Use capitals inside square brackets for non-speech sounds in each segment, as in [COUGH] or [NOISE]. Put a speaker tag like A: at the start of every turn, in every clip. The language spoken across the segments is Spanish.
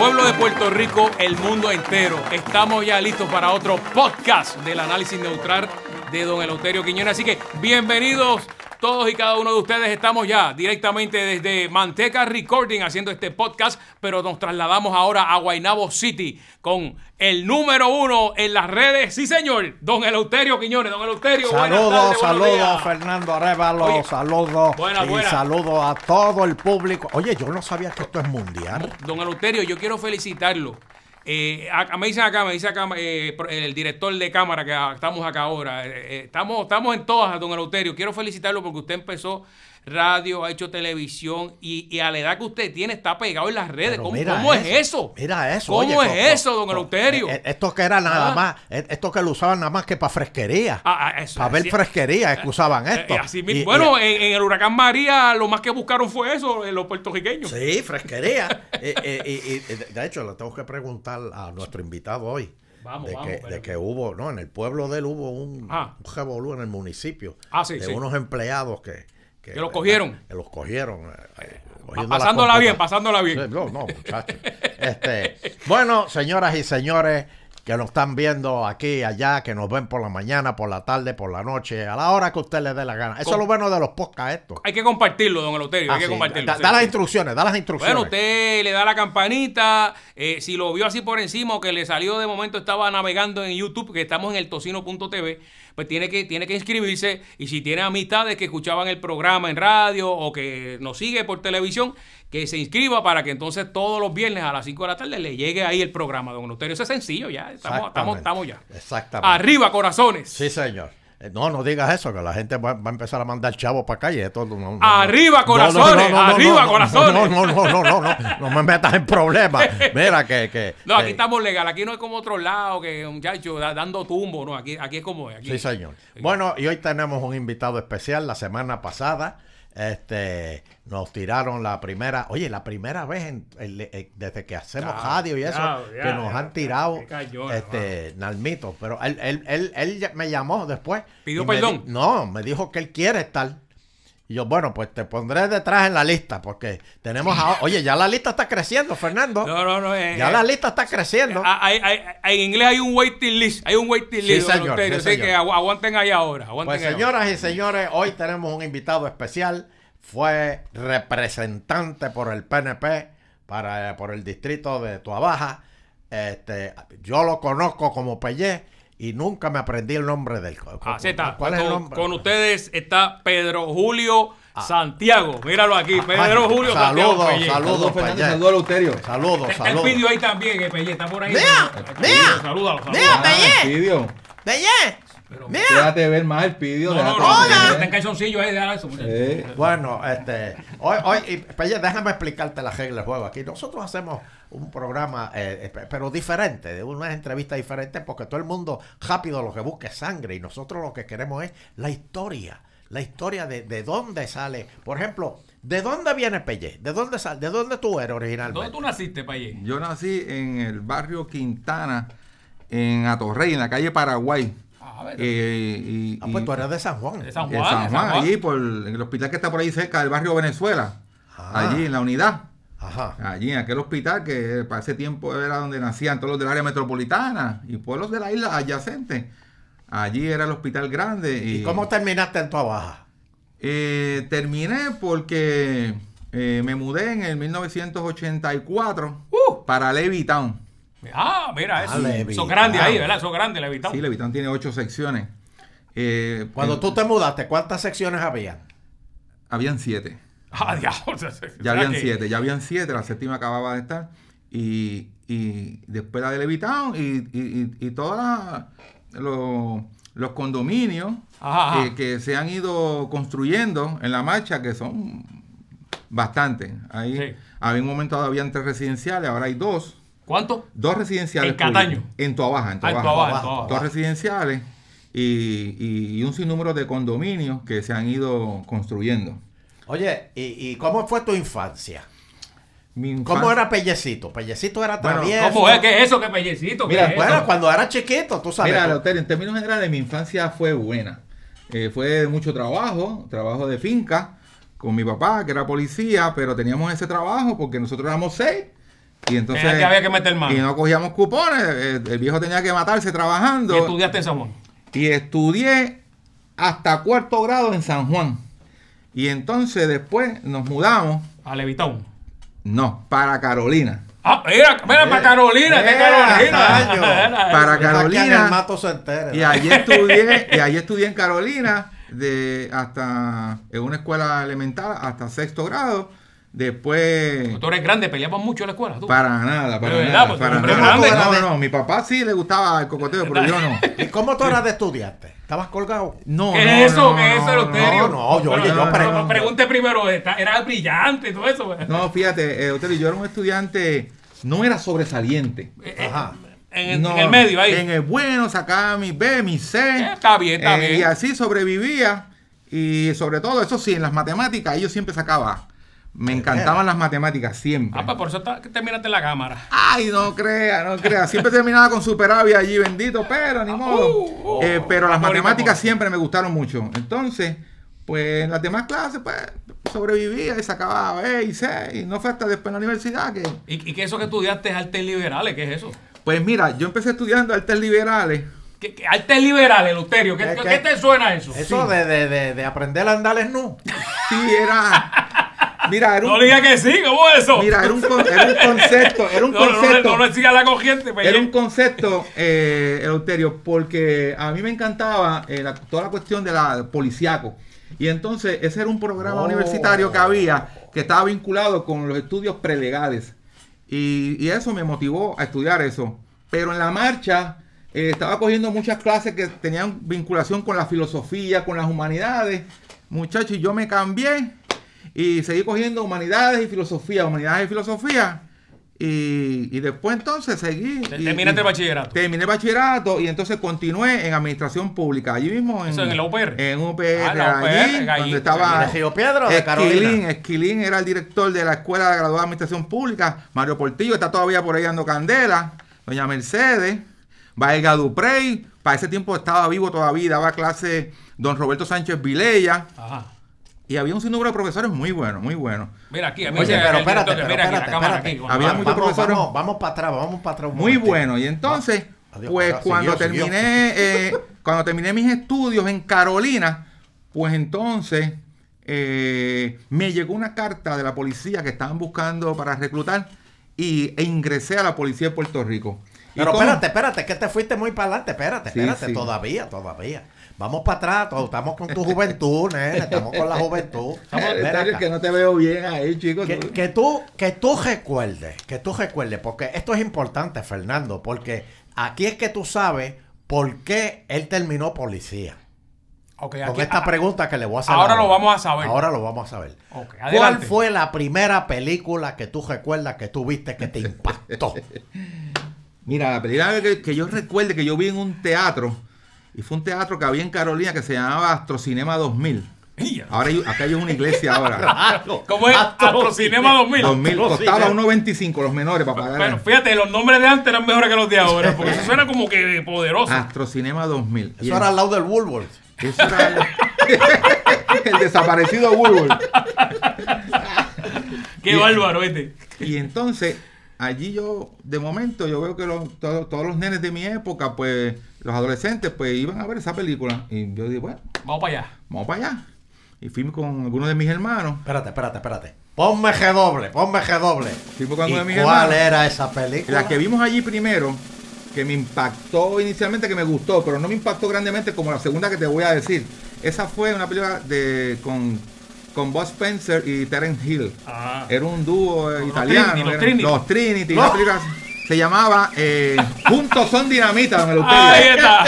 A: pueblo de Puerto Rico, el mundo entero. Estamos ya listos para otro podcast del análisis neutral de don Eleuterio Quiñones. Así que bienvenidos todos y cada uno de ustedes. Estamos ya directamente desde Manteca Recording haciendo este podcast, pero nos trasladamos ahora a Guaynabo City con el número uno en las redes. Sí, señor, don Eleuterio Quiñones. Don Eleuterio, buenas
B: Saludos, saludos. Fernando Arevalo, saludos
A: buena,
B: y
A: buena.
B: saludos a todo el público. Oye, yo no sabía que esto es mundial.
A: Don Eleuterio, yo quiero felicitarlo. Eh, a- me dicen acá, me dice acá eh, el director de cámara que estamos acá ahora. eh, eh, estamos, estamos en todas, don Eleuterio. Quiero felicitarlo porque usted empezó radio, ha hecho televisión y, y a la edad que usted tiene está pegado en las redes.
B: Pero
A: ¿Cómo, es eso?
B: Mira eso.
A: ¿Cómo
B: oye,
A: es eso, don
B: co-
A: Eleuterio?
B: eh, Esto que era nada
A: Ah.
B: más, eh, esto que lo usaban nada más que para fresquería.
A: Ah, ah, eso,
B: para ver fresquería es que usaban [LAUGHS]
A: Eh,
B: esto.
A: así mismo.
B: Y-
A: bueno,
B: y-
A: en, en el huracán María lo más que buscaron fue eso, los puertorriqueños.
B: Sí, fresquería. [LAUGHS] De- hecho, le tengo que preguntar a nuestro invitado hoy.
A: Vamos,
B: de,
A: vamos,
B: que, de que hubo, no, en el pueblo de él hubo un,
A: Ah.
B: un revolú en el municipio.
A: Ah, sí,
B: de
A: sí.
B: unos empleados que,
A: Que los cogieron.
B: Que los cogieron. eh, eh, la
A: pasándola bien, pasándola bien.
B: No, no, muchachos. Este, bueno, señoras y señores que nos están viendo aquí y allá, que nos ven por la mañana, por la tarde, por la noche, a la hora que usted le dé la gana. Eso
A: Com-
B: es lo bueno de los podcasts estos.
A: Hay que compartirlo, don Eleuterio.
B: Ah,
A: hay que compartirlo.
B: Da,
A: sí,
B: las instrucciones, da las instrucciones.
A: Bueno, usted le da la campanita. eh, si lo vio así por encima o que le salió de momento, estaba navegando en YouTube, que estamos en el tocino.tv, pues tiene que, tiene que inscribirse. Y si tiene amistades que escuchaban el programa en radio o que nos sigue por televisión, que se inscriba para que entonces todos los viernes a las 5 de la tarde le llegue ahí el programa, don Euterio. Eso es sencillo ya. Estamos, estamos, estamos ya.
B: Exactamente.
A: Arriba, corazones.
B: Sí, señor. Eh, No, no digas eso, que la gente va, va a empezar a mandar chavos para calle. Esto no- no-
A: Arriba, corazones, arriba, corazones.
B: No, no, no, no, no, no, no me metas en problemas. Mira que... que
A: No, aquí
B: que-
A: estamos legal. Aquí no es como otro lado que muchacho da- dando tumbo. No, aquí, aquí es como es. Aquí.
B: Sí, señor. Bueno, y hoy tenemos un invitado especial. La semana pasada este, nos tiraron la primera, oye, la primera vez en- en- en- desde que hacemos
A: Ya,
B: radio y eso,
A: ya, ya,
B: que nos han tirado
A: cañona,
B: este, Nalmito. Pero él, él, él, él me llamó después.
A: ¿Pidió
B: me
A: perdón?
B: di- no, me dijo que él quiere estar. Y yo, bueno, pues te pondré detrás en la lista, porque tenemos a... Oye, ya la lista está creciendo, Fernando.
A: No, no, no. eh,
B: ya
A: eh,
B: la lista está creciendo.
A: Ah, hay- hay- hay- en inglés hay un waiting list. Hay un waiting
B: Sí,
A: list. don
B: señor, sí,
A: así que agu- aguanten ahí ahora. Aguanten
B: Pues
A: ahí
B: señoras y señores, hoy tenemos un invitado especial. Fue representante por el PNP para, por el distrito de Tuabaja. Este, yo lo conozco como Pellé y nunca me aprendí el nombre del.
A: Así está.
B: ¿Cuál es el
A: con,
B: nombre? Ah.
A: con ustedes está Pedro Julio Santiago. Míralo aquí. Pedro
B: Ay,
A: Julio
B: saludos,
A: Santiago.
B: Saludos.
C: Saludos. Saludos Luterio.
B: Saludos,
A: Está el
B: saludos.
A: vídeo ahí también, eh, Pellé. Está por ahí.
B: Mira, mira,
A: Salúdalo,
B: mira,
A: salúdalo.
B: Pellé. Pellé.
A: Mira.
C: Déjate ver más el pidio.
A: No, no, no. Está en calzoncillo ahí. déjalo eso.
C: Eh,
B: Bueno, este, hoy, hoy, y, Pelle, déjame explicarte la regla del juego. Aquí nosotros hacemos un programa, eh, eh, pero diferente, de una entrevista diferente, porque todo el mundo rápido lo que busca es sangre y nosotros lo que queremos es la historia, la historia de, de dónde sale. Por ejemplo, ¿de dónde viene Pelle? ¿De dónde sale? ¿De dónde tú eres originalmente?
A: ¿Dónde tú naciste, Pellé?
C: yo nací en el barrio Quintana, en Atorrey, en la calle Paraguay.
A: Ah.
C: Eh, y,
B: Ah, pues tú eres de San Juan.
A: De San
C: en
A: Juan.
C: San
A: de
C: Juan, allí por en el hospital que está por ahí cerca del barrio Venezuela.
B: Ah.
C: Allí en la unidad.
B: Ajá.
C: Allí en aquel hospital que para ese tiempo era donde nacían todos los del área metropolitana y pueblos de la isla adyacentes. Allí era el hospital grande. ¿Y,
B: ¿Y cómo terminaste en tu baja?
C: Eh, terminé porque eh, me mudé en el 1984
A: Uh.
C: para Levittown.
A: Ah, mira, eso.
B: Levittown.
A: Son grandes ahí, ¿verdad? Son grandes, Levittown.
C: Sí, Levittown tiene ocho secciones. Eh,
B: Cuando
C: eh,
B: tú te mudaste, ¿cuántas secciones había?
C: Habían siete.
A: Ah, [LAUGHS] diablo.
C: Ya habían siete, ya habían siete, la séptima acababa de estar. Y, y después la de Levittown y, y, y, y todos los, los condominios
A: Ajá, ajá.
C: eh, que se han ido construyendo en la marcha, que son bastantes. Ahí
A: Sí.
C: había un momento dado habían tres residenciales, ahora hay dos.
A: ¿Cuánto?
C: Dos residenciales.
A: En Cataño.
C: En Toabaja, en
A: Ah, en en.
C: Dos residenciales y, y- y un sinnúmero de condominios que se han ido construyendo.
B: Oye, ¿y, y cómo fue tu infancia? ¿Cómo era Pellecito? Pellecito era
C: Bueno,
B: travieso.
A: ¿Cómo es? ¿Qué es eso? ¿Qué pellecito? ¿Qué
C: Mira,
A: es
B: Bueno,
A: eso?
B: cuando era chiquito, tú sabes.
C: Mira, Eleuterio, en términos generales, mi infancia fue buena. Eh, fue mucho trabajo, trabajo de finca, con mi papá, que era policía, pero teníamos ese trabajo porque nosotros éramos seis Y entonces.
A: Era que había que meter mano.
C: Y no cogíamos cupones. El, el viejo tenía que matarse trabajando.
A: Y estudiaste en San Juan.
C: Y estudié hasta cuarto grado en San Juan. Y entonces después nos mudamos.
A: A Levitón.
C: No, para Carolina.
A: Ah, mira, mira, para Carolina, de Carolina. Era- [LAUGHS]
C: Para Carolina.
B: que en el mato se entere.
C: Y allí estudié, y allí estudié en Carolina de hasta en una escuela elemental hasta sexto grado. Después
A: Tú eres grande, peleabas mucho en la escuela, tú.
C: para nada, para nada,
A: pues,
C: para
A: hombre
C: nada.
A: grande.
C: No, no, mi papá sí le gustaba el cocoteo, pero yo no.
B: ¿Y cómo tú eras de estudiante? ¿Estabas colgado?
C: No,
A: ¿Qué
C: no,
A: es eso?
C: no,
A: ¿Qué es eso,
C: no,
B: no, no, yo-
A: Pero
B: oye, yo
A: no,
B: pregunto.
A: no, pregunte primero, era brillante y todo eso.
C: No, fíjate, eh, Otero, yo era un estudiante, no era sobresaliente.
A: Eh, eh,
B: Ajá.
A: En, el-
C: No,
A: en el medio, ahí.
C: En el bueno, sacaba mi B, mi C.
A: Eh, está bien, está
C: Eh,
A: bien.
C: Y así sobrevivía. Y sobre todo, eso sí, en las matemáticas, yo siempre sacaba. Me encantaban las matemáticas, siempre.
A: Ah, pues por eso está, que terminaste en la cámara.
C: Ay, no crea, no crea. Siempre terminaba con superávit allí, bendito, pero ni modo.
A: uh, uh.
C: Eh, pero las matemáticas siempre me gustaron mucho. Entonces, pues en las demás clases, pues sobrevivía y sacaba B y C. Y no fue hasta después en la universidad que.
A: ¿Y, y qué eso que estudiaste es artes liberales? ¿Qué es eso?
C: Pues mira, yo empecé estudiando artes liberales.
A: ¿Qué, qué- artes liberales, Eleuterio? ¿Qué,
B: ¿Qué-
A: qué
B: qué?
A: te suena eso?
B: Eso de, de, de, de aprender a andar en nu.
C: Sí, era. [LAUGHS] Mira, era un.
A: No diga que sí, ¿cómo es eso?
C: Mira, era un, con- era un concepto, era un [LAUGHS]
A: no, no, no,
C: concepto.
A: la corriente. pues,
C: Era un concepto, eh, Eleuterio, porque a mí me encantaba eh, la- toda la cuestión de la policíaco. Y entonces ese era un programa
B: Oh.
C: universitario que había que estaba vinculado con los estudios prelegales. Y, y eso me motivó a estudiar eso. Pero en la marcha eh, estaba cogiendo muchas clases que tenían vinculación con la filosofía, con las humanidades. Muchachos, y yo me cambié y seguí cogiendo humanidades y filosofía, humanidades y filosofía. Y, y después entonces seguí.
A: Terminaste el bachillerato.
C: Terminé el bachillerato y entonces continué en administración pública. Allí mismo en,
A: Eso en la UPR.
C: En UPR,
A: Ah, la UPR,
C: allí, donde estaba
B: ¿De Río Piedra o de
C: Esquilín.
B: Carolina?
C: Esquilín era el director de la Escuela de Graduada de Administración Pública. Mario Portillo está todavía por ahí dando candela. Doña Mercedes. Valga Duprey. Para ese tiempo estaba vivo todavía. Daba clase don Roberto Sánchez Vilella.
A: Ajá.
C: Y había un sinnúmero de profesores muy buenos, muy buenos.
A: Mira aquí, a mí
B: Oye, pero espérate, pero
A: mira aquí,
B: espérate,
A: cámara
B: espérate.
A: aquí,
C: Había
A: cámara.
C: muchos
B: vamos,
C: profesores-
B: vamos, vamos para atrás, vamos para atrás.
C: Muy bueno. Y entonces,
B: Adiós,
C: pues cuando
B: siguió,
C: terminé, eh, [LAUGHS] cuando terminé mis estudios en Carolina, pues entonces eh, me llegó una carta de la policía que estaban buscando para reclutar y, e ingresé a la policía de Puerto Rico. ¿Y
B: Pero espérate, espérate, que te fuiste muy para adelante. Espérate,
C: Sí,
B: espérate,
C: sí.
B: todavía, todavía. Vamos para atrás, estamos con tu juventud, nene, estamos con la juventud. [LAUGHS] Acá.
C: que no te veo bien ahí, chicos.
B: Que, que tú, que tú recuerdes, que tú recuerdes, porque esto es importante, Fernando, porque aquí es que tú sabes por qué él terminó policía.
A: Ok,
B: Con
A: aquí-
B: esta
A: ah,
B: pregunta que le voy a hacer.
A: ahora lo vamos a saber.
B: Ahora lo vamos a saber. ¿Cuál fue la primera película que tú recuerdas que tú viste que te impactó? [LAUGHS]
C: Mira, la película que, que yo recuerde que yo vi en un teatro, y fue un teatro que había en Carolina que se llamaba Astrocinema 2000.
A: Ya.
C: Ahora hay- acá hay una iglesia [LAUGHS] ahora.
A: ¿Cómo es? Astrocinema 2000.
C: 2000 costaba
B: Astrocinema.
C: 1.25 los menores para pagar.
A: Bueno, fíjate, los nombres de antes eran mejores que los de ahora, porque eso suena como que poderoso.
C: Astrocinema 2000. Y
B: Eso
C: el-
B: era al lado del Woolworth.
C: eso era el, [LAUGHS] el desaparecido Woolworth.
A: Qué bárbaro, este.
C: Y entonces, allí yo, de momento, yo veo que los- todos, todos los nenes de mi época, pues, los adolescentes, pues, iban a ver esa película. Y yo dije, bueno,
A: Vamos para allá.
C: vamos para allá. Y fuimos con algunos de mis hermanos.
B: Espérate, espérate, espérate. Ponme G doble, ponme G doble.
C: Fuimos con
B: ¿Y
C: algunos de mis
B: ¿Cuál
C: hermanos.
B: era esa película?
C: La que vimos allí primero, que me impactó inicialmente, que me gustó, pero no me impactó grandemente como la segunda que te voy a decir. Esa fue una película de con, con Buzz Spencer y Terence Hill.
A: Ah.
C: Era un dúo eh,
A: Los
C: italiano.
A: Trinity, los Trinity.
C: los Trinity.
B: No.
C: Una película se llamaba eh, Juntos son dinamita, don Eleuterio.
A: Ahí está.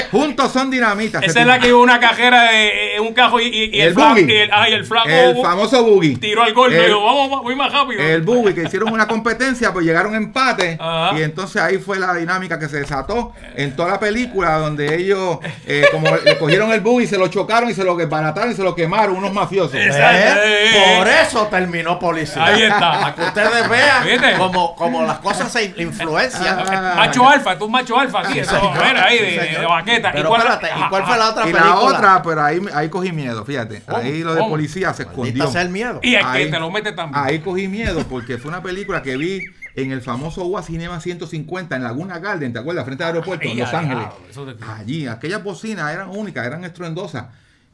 A: [LAUGHS]
C: Juntos son dinamita.
A: Esa es la que iba una cajera de eh, un cajo y, y- y
C: El
A: el, flaco.
C: boogie.
A: Y el, y el flaco
C: El famoso boogie.
A: tiró al golpe.
C: El-
A: y dijo, vamos, va- voy más rápido.
C: El Buggy, que hicieron una competencia, pues llegaron empate.
A: Ajá.
C: Y entonces ahí fue la dinámica que se desató en toda la película, donde ellos, eh, como le cogieron el Buggy, se lo chocaron y se lo desbarataron y se lo quemaron, unos mafiosos.
A: Exacto.
B: ¿Eh? Por eso terminó policía.
A: Ahí está.
B: Para que ustedes vean como, como las cosas se influencian.
C: Ah.
A: Macho alfa, tú un macho alfa aquí. Eso,
B: señor.
A: mira ahí, de,
B: Sí,
A: de-
B: señor.
A: de baqueta.
B: Pero
A: cuál-
B: espérate, ¿y cuál fue la otra
C: Y
B: película?
C: la otra, pero ahí, ahí cogí miedo, fíjate.
A: ¿Cómo?
C: Ahí lo de
A: ¿Cómo?
C: policía se escondió.
B: sea el miedo.
A: Y que
C: Ahí-
A: te lo metes también.
C: Ahí cogí miedo porque fue una película que vi en el famoso UA Cinema 150 en Laguna Garden, ¿te acuerdas? Frente al aeropuerto, en
A: Ay,
C: Los
A: ay,
C: Ángeles.
A: ay,
C: Allí, aquellas bocinas eran únicas, eran estruendosas.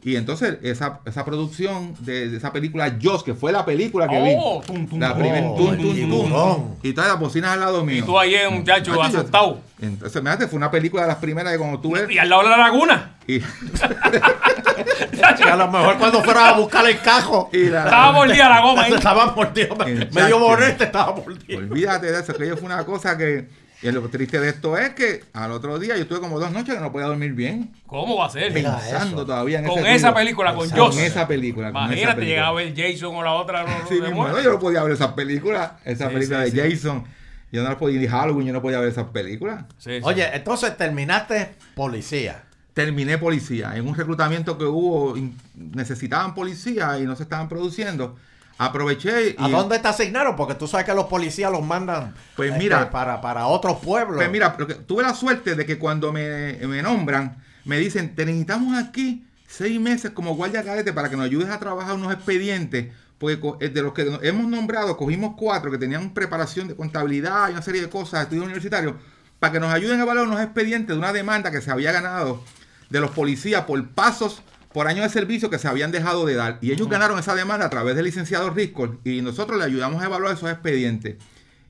C: Y entonces esa, esa producción de, de esa película Joss, que fue la película que
A: Oh,
C: vi.
A: tum, tum,
C: la
A: tum.
C: primer
B: Oh,
C: tum, tum, tum. Y todas las bocinas al lado mío.
A: Y tú ahí, muchacho,
C: Macho, yo-
A: asustado.
C: Entonces, me fue una película de las primeras que cuando tú ves.
A: Y al lado de la laguna.
C: Y, [LAUGHS]
B: a lo mejor cuando fueras a buscar el cajo,
C: y la-
A: Estaba mordida la goma ahí. [LAUGHS]
B: estaba mordido. Medio bonete estaba mordido.
C: Olvídate de eso, que fue una cosa que. Y lo triste de esto es que al otro día yo tuve como dos noches que no podía dormir bien.
A: ¿Cómo va a ser?
C: Pensando todavía en
A: Con
C: ese
A: esa película, con
C: Con
A: Joss.
C: esa película. con esa
A: Imagínate,
C: película.
A: llegaba a ver Jason o la otra. No,
C: Sí,
A: de
C: mismo,
A: muerte.
C: no, yo no podía ver esas películas. Esa
A: Sí,
C: película
A: sí,
C: de
A: sí.
C: Jason. Yo no la podía, ni Halloween, yo no podía ver esas películas.
A: Sí, sí.
B: Oye, entonces terminaste policía.
C: Terminé policía. En un reclutamiento que hubo, necesitaban policía y no se estaban produciendo. Aproveché y.
B: ¿A dónde te asignaron? Porque tú sabes que los policías los mandan
C: Pues
B: este,
C: mira.
B: para, para otros pueblos.
C: Pues mira, tuve la suerte de que cuando me, me nombran, me dicen, te necesitamos aquí seis meses como guardia cadete para que nos ayudes a trabajar unos expedientes. Porque eh, de los que hemos nombrado, cogimos cuatro que tenían preparación de contabilidad y una serie de cosas, estudios universitarios, para que nos ayuden a evaluar unos expedientes de una demanda que se había ganado de los policías por pasos por año de servicio que se habían dejado de dar. Y ellos ganaron esa demanda a través del licenciado Riscol y nosotros le ayudamos a evaluar esos expedientes.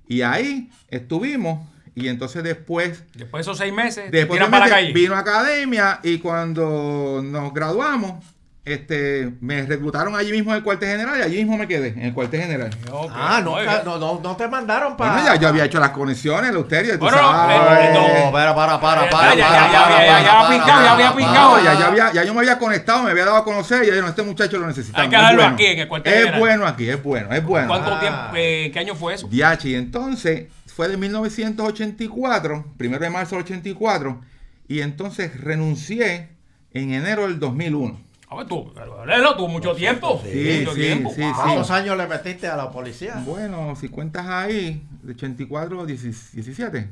C: Y ahí estuvimos y entonces después,
A: Después de esos seis meses,
C: después de
A: para la
C: meses,
A: calle.
C: vino a academia y cuando nos graduamos, este, me reclutaron allí mismo en el cuartel general y allí mismo me quedé, en el cuartel general.
B: Ah,
A: bien.
B: no, no, no te mandaron para.
C: Bueno, ya yo había hecho las conexiones, Lusterio, tú
A: Bueno,
C: sabes.
B: No, para, para, para,
A: Ya,
B: para,
A: ya,
B: para,
A: ya,
B: para,
A: ya,
B: para,
A: ya, ya,
B: para,
A: ya
B: para,
A: picado, ya había picado.
C: No, ya, ya,
B: para.
C: había, ya yo me había conectado, me había dado a conocer y ya dijeron, este muchacho lo necesitamos.
A: Hay que
C: es
A: dejarlo
C: bueno.
A: aquí, en el cuartel
C: Es
A: general.
C: bueno aquí, es bueno, es bueno.
A: ¿Cuánto
B: Ah.
A: tiempo? eh, ¿Qué año fue eso?
C: Diachi, entonces fue de 1984, primero de marzo del 84, y entonces renuncié en enero del 2001.
A: A ver, tú, Lelo, tuvo mucho tiempo.
C: Sí,
A: mucho
C: sí,
A: tiempo.
C: sí,
A: Wow.
C: sí.
B: ¿Cuántos años le metiste a la policía?
C: Bueno, si cuentas ahí, de 84 a 17.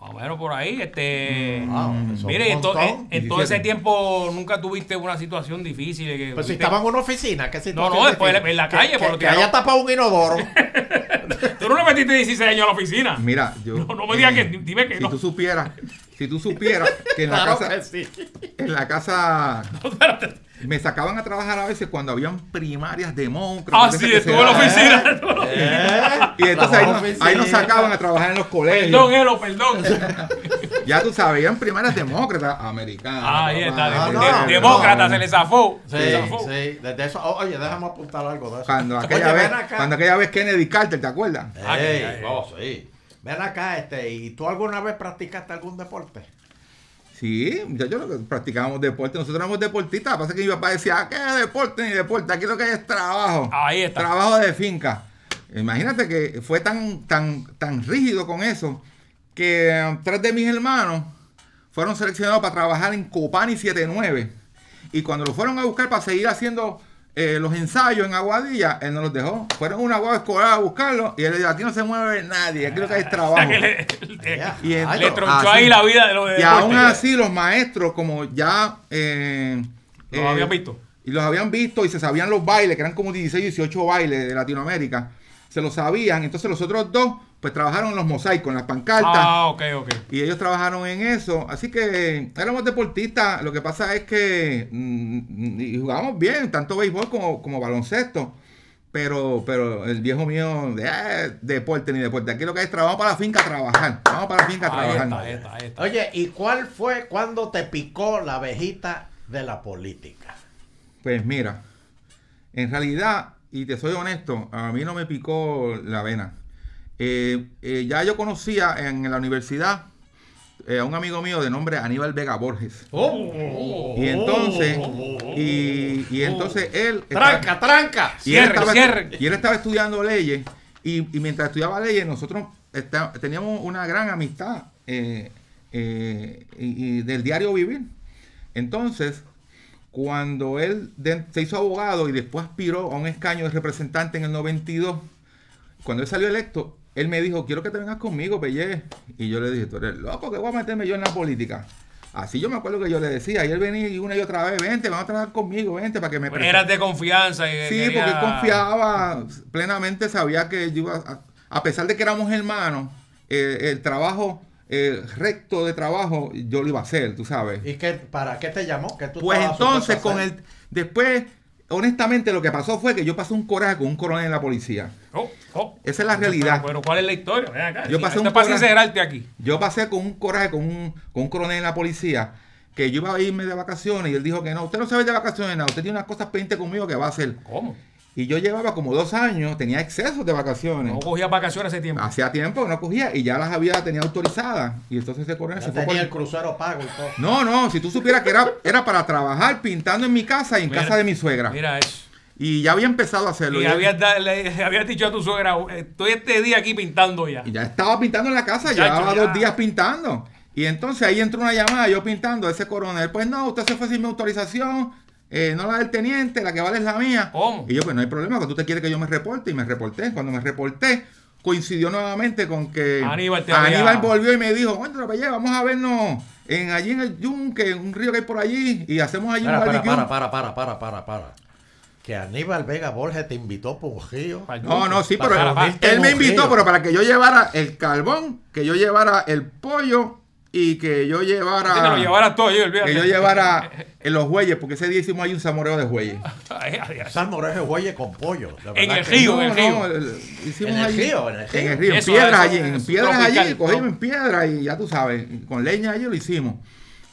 A: Más o menos por ahí, este.
B: Wow, eso es
A: Mire, en, to-
B: montón.
A: en- en todo ese
C: 17.
A: tiempo nunca tuviste una situación difícil. que
B: Pues si estaba en una oficina, ¿qué situación
A: no, después
B: difícil?
A: en la calle,
B: que,
A: por
B: que haya tapado un inodoro. [LAUGHS]
A: Tú no le metiste 16 años a la oficina.
C: Mira, yo.
A: No, no me digas que. Dime que
C: Si
A: no.
C: tú supieras, si tú supieras que en la
B: claro
C: casa,
B: que sí.
C: en la casa [LAUGHS]
A: No, espérate.
C: Me sacaban a trabajar a veces cuando habían primarias demócratas.
A: Ah,
C: de
A: sí, estuvo en la oficina.
B: ¿Eh? [LAUGHS]
C: Y entonces ahí nos, ahí sacaban a trabajar en los colegios.
A: Perdón, Elo, perdón. [LAUGHS]
C: Ya tú sabes, eran primarias demócratas americanas.
A: Ah, ahí está.
B: Ah, no, no,
A: demócrata
C: no.
A: se le zafó.
B: Sí,
A: se le zafó.
B: sí. Desde eso, oh, oye, déjame apuntar algo de eso.
C: Cuando [LAUGHS]
B: Oye,
C: aquella, vez, cuando aquella vez Kennedy Carter, ¿te acuerdas?
A: Ah,
B: Ey,
A: que- ay,
B: oh, sí. Ven acá, este, ¿y tú alguna vez practicaste algún deporte?
C: Sí, ya yo lo que practicábamos deporte. Nosotros éramos deportistas. Lo que pasa es que mi papá decía, "Ah, ¿qué deporte ni deporte? Aquí lo que hay es trabajo.
A: Ahí está.
C: Trabajo de finca. Imagínate que fue tan, tan, tan rígido con eso que eh, tres de mis hermanos fueron seleccionados para trabajar en Copani 79. Y cuando lo fueron a buscar para seguir haciendo eh, los ensayos en Aguadilla, él no los dejó. Fueron a una guagua escolar a buscarlo y él le dijo, aquí no se mueve nadie, aquí lo que hay es
A: O
C: trabajo.
A: sea, [LAUGHS] que le, le-.
C: Y
B: Ay,
A: tronchó
C: así.
A: ahí la vida de los
C: Y aún así los maestros, como ya... eh,
A: Los
C: eh,
A: habían visto.
C: Y los habían visto y se sabían los bailes, que eran como 16, 18 bailes de Latinoamérica. Se los sabían. Entonces los otros dos, pues trabajaron en los mosaicos, en las pancartas.
A: Ah, ok, ok.
C: Y ellos trabajaron en eso. Así que éramos deportistas. Lo que pasa es que mm, y jugábamos bien, tanto béisbol como, como baloncesto. Pero, pero el viejo mío, eh, deporte ni deporte. Aquí lo que hay es trabajo para la finca a trabajar. Vamos para la finca a
A: Ahí
C: trabajar.
A: está, ahí está, ahí está.
B: Oye, ¿y cuál fue cuando te picó la abejita de la política?
C: Pues mira, en realidad, y te soy honesto, a mí no me picó la vena. Eh, eh, ya yo conocía en la universidad eh, a un amigo mío de nombre Aníbal Vega Borges.
B: Oh.
C: Y entonces, y, y entonces él... estaba-
B: Tranca, tranca.
C: y él,
A: Cierre,
C: estaba,
A: cierre.
C: y él estaba estudiando leyes y, y mientras estudiaba leyes nosotros está- teníamos una gran amistad y, y del diario vivir. Entonces, cuando él se hizo abogado y después aspiró a un escaño de representante en el 92, cuando él salió electo, él me dijo, quiero que te vengas conmigo, Pelle. Y yo le dije, tú eres loco, que voy a meterme yo en la política. Así yo me acuerdo que yo le decía, y él venía y una y otra vez, vente, vamos a trabajar conmigo, vente, para que me
A: Eras de confianza. y
C: Sí,
A: quería-
C: porque él confiaba plenamente, sabía que yo iba a, a pesar de que éramos hermanos, eh, el trabajo eh, recto de trabajo yo lo iba a hacer, tú sabes.
B: ¿Y qué, para qué te llamó? ¿Qué tú
C: Pues entonces, con el. Después, honestamente, lo que pasó fue que yo pasé un coraje con un coronel en la policía.
A: Oh, oh.
C: Esa es la realidad.
A: Pero, pero ¿cuál es la historia? Ven acá.
C: Yo pasé un coraje.
A: sincerarte aquí.
C: Yo pasé con un coraje con un, con un coronel en la policía que yo iba a irme de vacaciones y él dijo que no, usted no sabe de vacaciones nada, usted tiene unas cosas pendientes conmigo que va a hacer.
A: ¿Cómo?
C: Y yo llevaba como dos años, tenía excesos de vacaciones.
A: No cogía vacaciones ese tiempo.
C: Hacía tiempo que no cogía y ya las había tenía autorizadas. Y entonces ese coronel
B: Ya
C: se fue
B: tenía
C: por-
B: el crucero pago y todo.
C: No, no, si tú supieras que era, era para trabajar pintando en mi casa y en
A: Mira,
C: casa de mi suegra.
A: Mira eso.
C: Y ya había empezado a hacerlo.
A: Y
C: Ya-
A: habías, da- le- habías dicho a tu suegra, estoy este día aquí pintando ya.
C: Y ya estaba pintando en la casa, llevaba
A: ya.
C: dos días pintando. Y entonces ahí entró una llamada, yo pintando, ese coronel, pues no, usted se fue sin mi autorización, eh, no la del teniente, la que vale es la mía.
A: ¿Cómo?
C: Y yo, pues no hay problema, que tú te quieres que yo me reporte, y me reporté. Cuando me reporté, coincidió nuevamente con que
A: Aníbal te había-
C: Aníbal volvió y me dijo, bueno, pues, vamos a vernos en, allí en el Yunque, un río que hay por allí, y hacemos allí
B: Para,
C: un barbecue.
B: para, para, para, para, para, para. Que Aníbal Vega Borges te invitó por un río.
C: No, no, sí,
A: Para-
C: pero
A: para- para-
B: reunirte.
C: él me
B: en
C: invitó, pero para que yo llevara el carbón, que yo llevara el pollo y que yo llevara...
A: Que lo llevaras todo yo, olvídate.
C: que yo llevara en los bueyes, porque ese día hicimos ahí un samoreo de [LAUGHS]
A: ay, ay.
B: Salmorejo Huelle con pollo. de
A: En el río, en el río.
C: hicimos
B: En el
C: allí-
B: río, en el río.
C: En el río, en
A: Eso,
C: piedras
A: eso,
C: allí, en piedras allí, cogimos en piedra y ya tú sabes, con leña allí lo hicimos.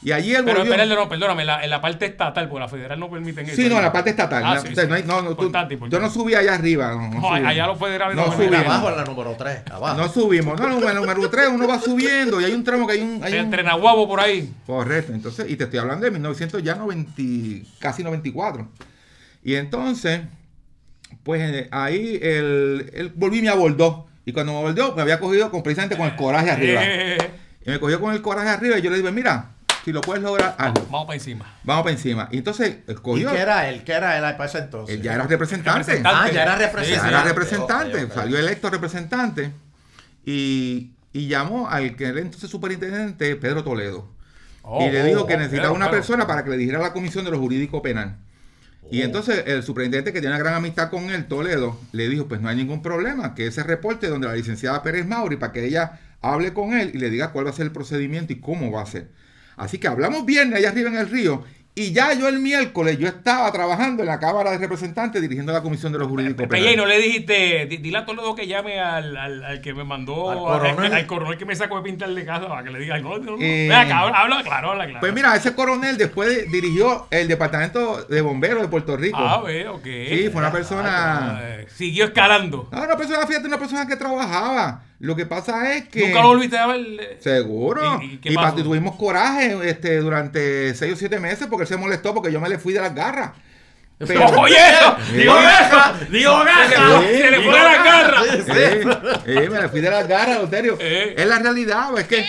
C: Y allí él
A: Pero
C: volvió.
A: espérate, no, perdóname, en la, en la parte estatal, porque la federal no permiten eso.
C: Sí, no, en la parte estatal.
A: Ah,
C: La-
A: sí,
C: o sea,
A: sí.
C: no hay- no, no, tú-
A: Importante,
C: yo no subí allá arriba. No, no
A: No,
C: subí.
A: allá los federales
C: No.
B: Mira, abajo en la número 3. Abajo.
C: No subimos. No, no, en el número 3 uno va subiendo y hay un tramo que hay un. Hay un
A: Entre Nahuabo por ahí.
C: Correcto, entonces, y te estoy hablando de 1900 ya 90, casi 94. Y entonces, pues eh, ahí él, él volví y me abordó. Y cuando me abordó, me había cogido con, precisamente con el coraje arriba.
A: Eh, [LAUGHS]
C: Y me cogió con el coraje arriba y yo le dije, mira, si lo puedes lograr, hazlo.
A: Vamos para encima.
C: Vamos para encima. Y entonces, él
B: ¿Y qué era él? ¿Qué era él para ese entonces?
C: Él ya era representante.
A: Representante.
B: Ah, ya era
A: Sí,
C: Ya
B: representante.
C: era representante, salió electo representante y, y llamó al que era entonces superintendente, Pedro Toledo.
A: Oh,
C: y le
A: oh,
C: dijo que
A: oh,
C: necesitaba una persona para que le dijera a la comisión de lo jurídico penal. Y
B: Oh.
C: entonces el superintendente que tiene una gran amistad con él, Toledo, le dijo, pues no hay ningún problema, que ese reporte donde la licenciada Pérez Mauri, para que ella hable con él y le diga cuál va a ser el procedimiento y cómo va a ser. Así que hablamos viernes allá arriba en el río y ya yo el miércoles yo estaba trabajando en la Cámara de Representantes dirigiendo la comisión de lo jurídico
A: Pepe,
C: penal.
A: y no le dijiste, di- dile a Toledo que llame al, al, al que me mandó,
B: Al coronel.
A: al coronel que me sacó de pintar de casa, para que le diga, no, no, no.
C: Eh,
A: habla, habla claro, habla claro.
C: Pues mira, ese coronel después de- dirigió el departamento de bomberos de Puerto Rico.
A: Ah, ve, ok.
C: sí, fue una persona...
A: Siguió escalando.
C: No, una persona, fíjate, una persona que trabajaba. Lo que pasa es que.
A: Nunca lo volviste a ver. eh,
C: Seguro.
A: ¿Y-
C: Y,
A: y pasó?
C: pa- tuvimos coraje este, durante seis o siete meses porque él se molestó porque yo me le fui de las garras. Pero-
A: Oye, eso, [LAUGHS] digo eso,
B: digo
A: fue- se le fue de la
B: Gaja.
A: garra.
B: Sí, sí.
C: Eh, eh, me le fui de las garras, Euterio.
A: Eh.
C: Es la realidad, es que
A: No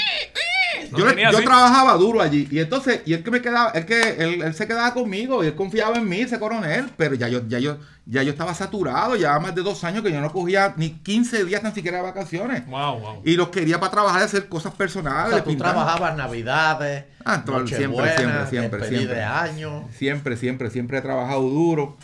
C: yo, le- trabajaba duro allí y entonces y él que me quedaba él que él, él se quedaba conmigo y él confiaba en mí ese coronel pero ya yo ya yo ya yo estaba saturado ya más de dos años que yo no cogía ni 15 días tan siquiera de vacaciones
A: Wow, wow.
C: y los quería para trabajar y hacer cosas
B: O
C: personales
B: sea, tú
C: pintar.
B: trabajabas Navidades,
C: Ah, siempre, siempre, siempre, siempre.
B: de año.
C: Siempre, siempre, siempre he trabajado duro.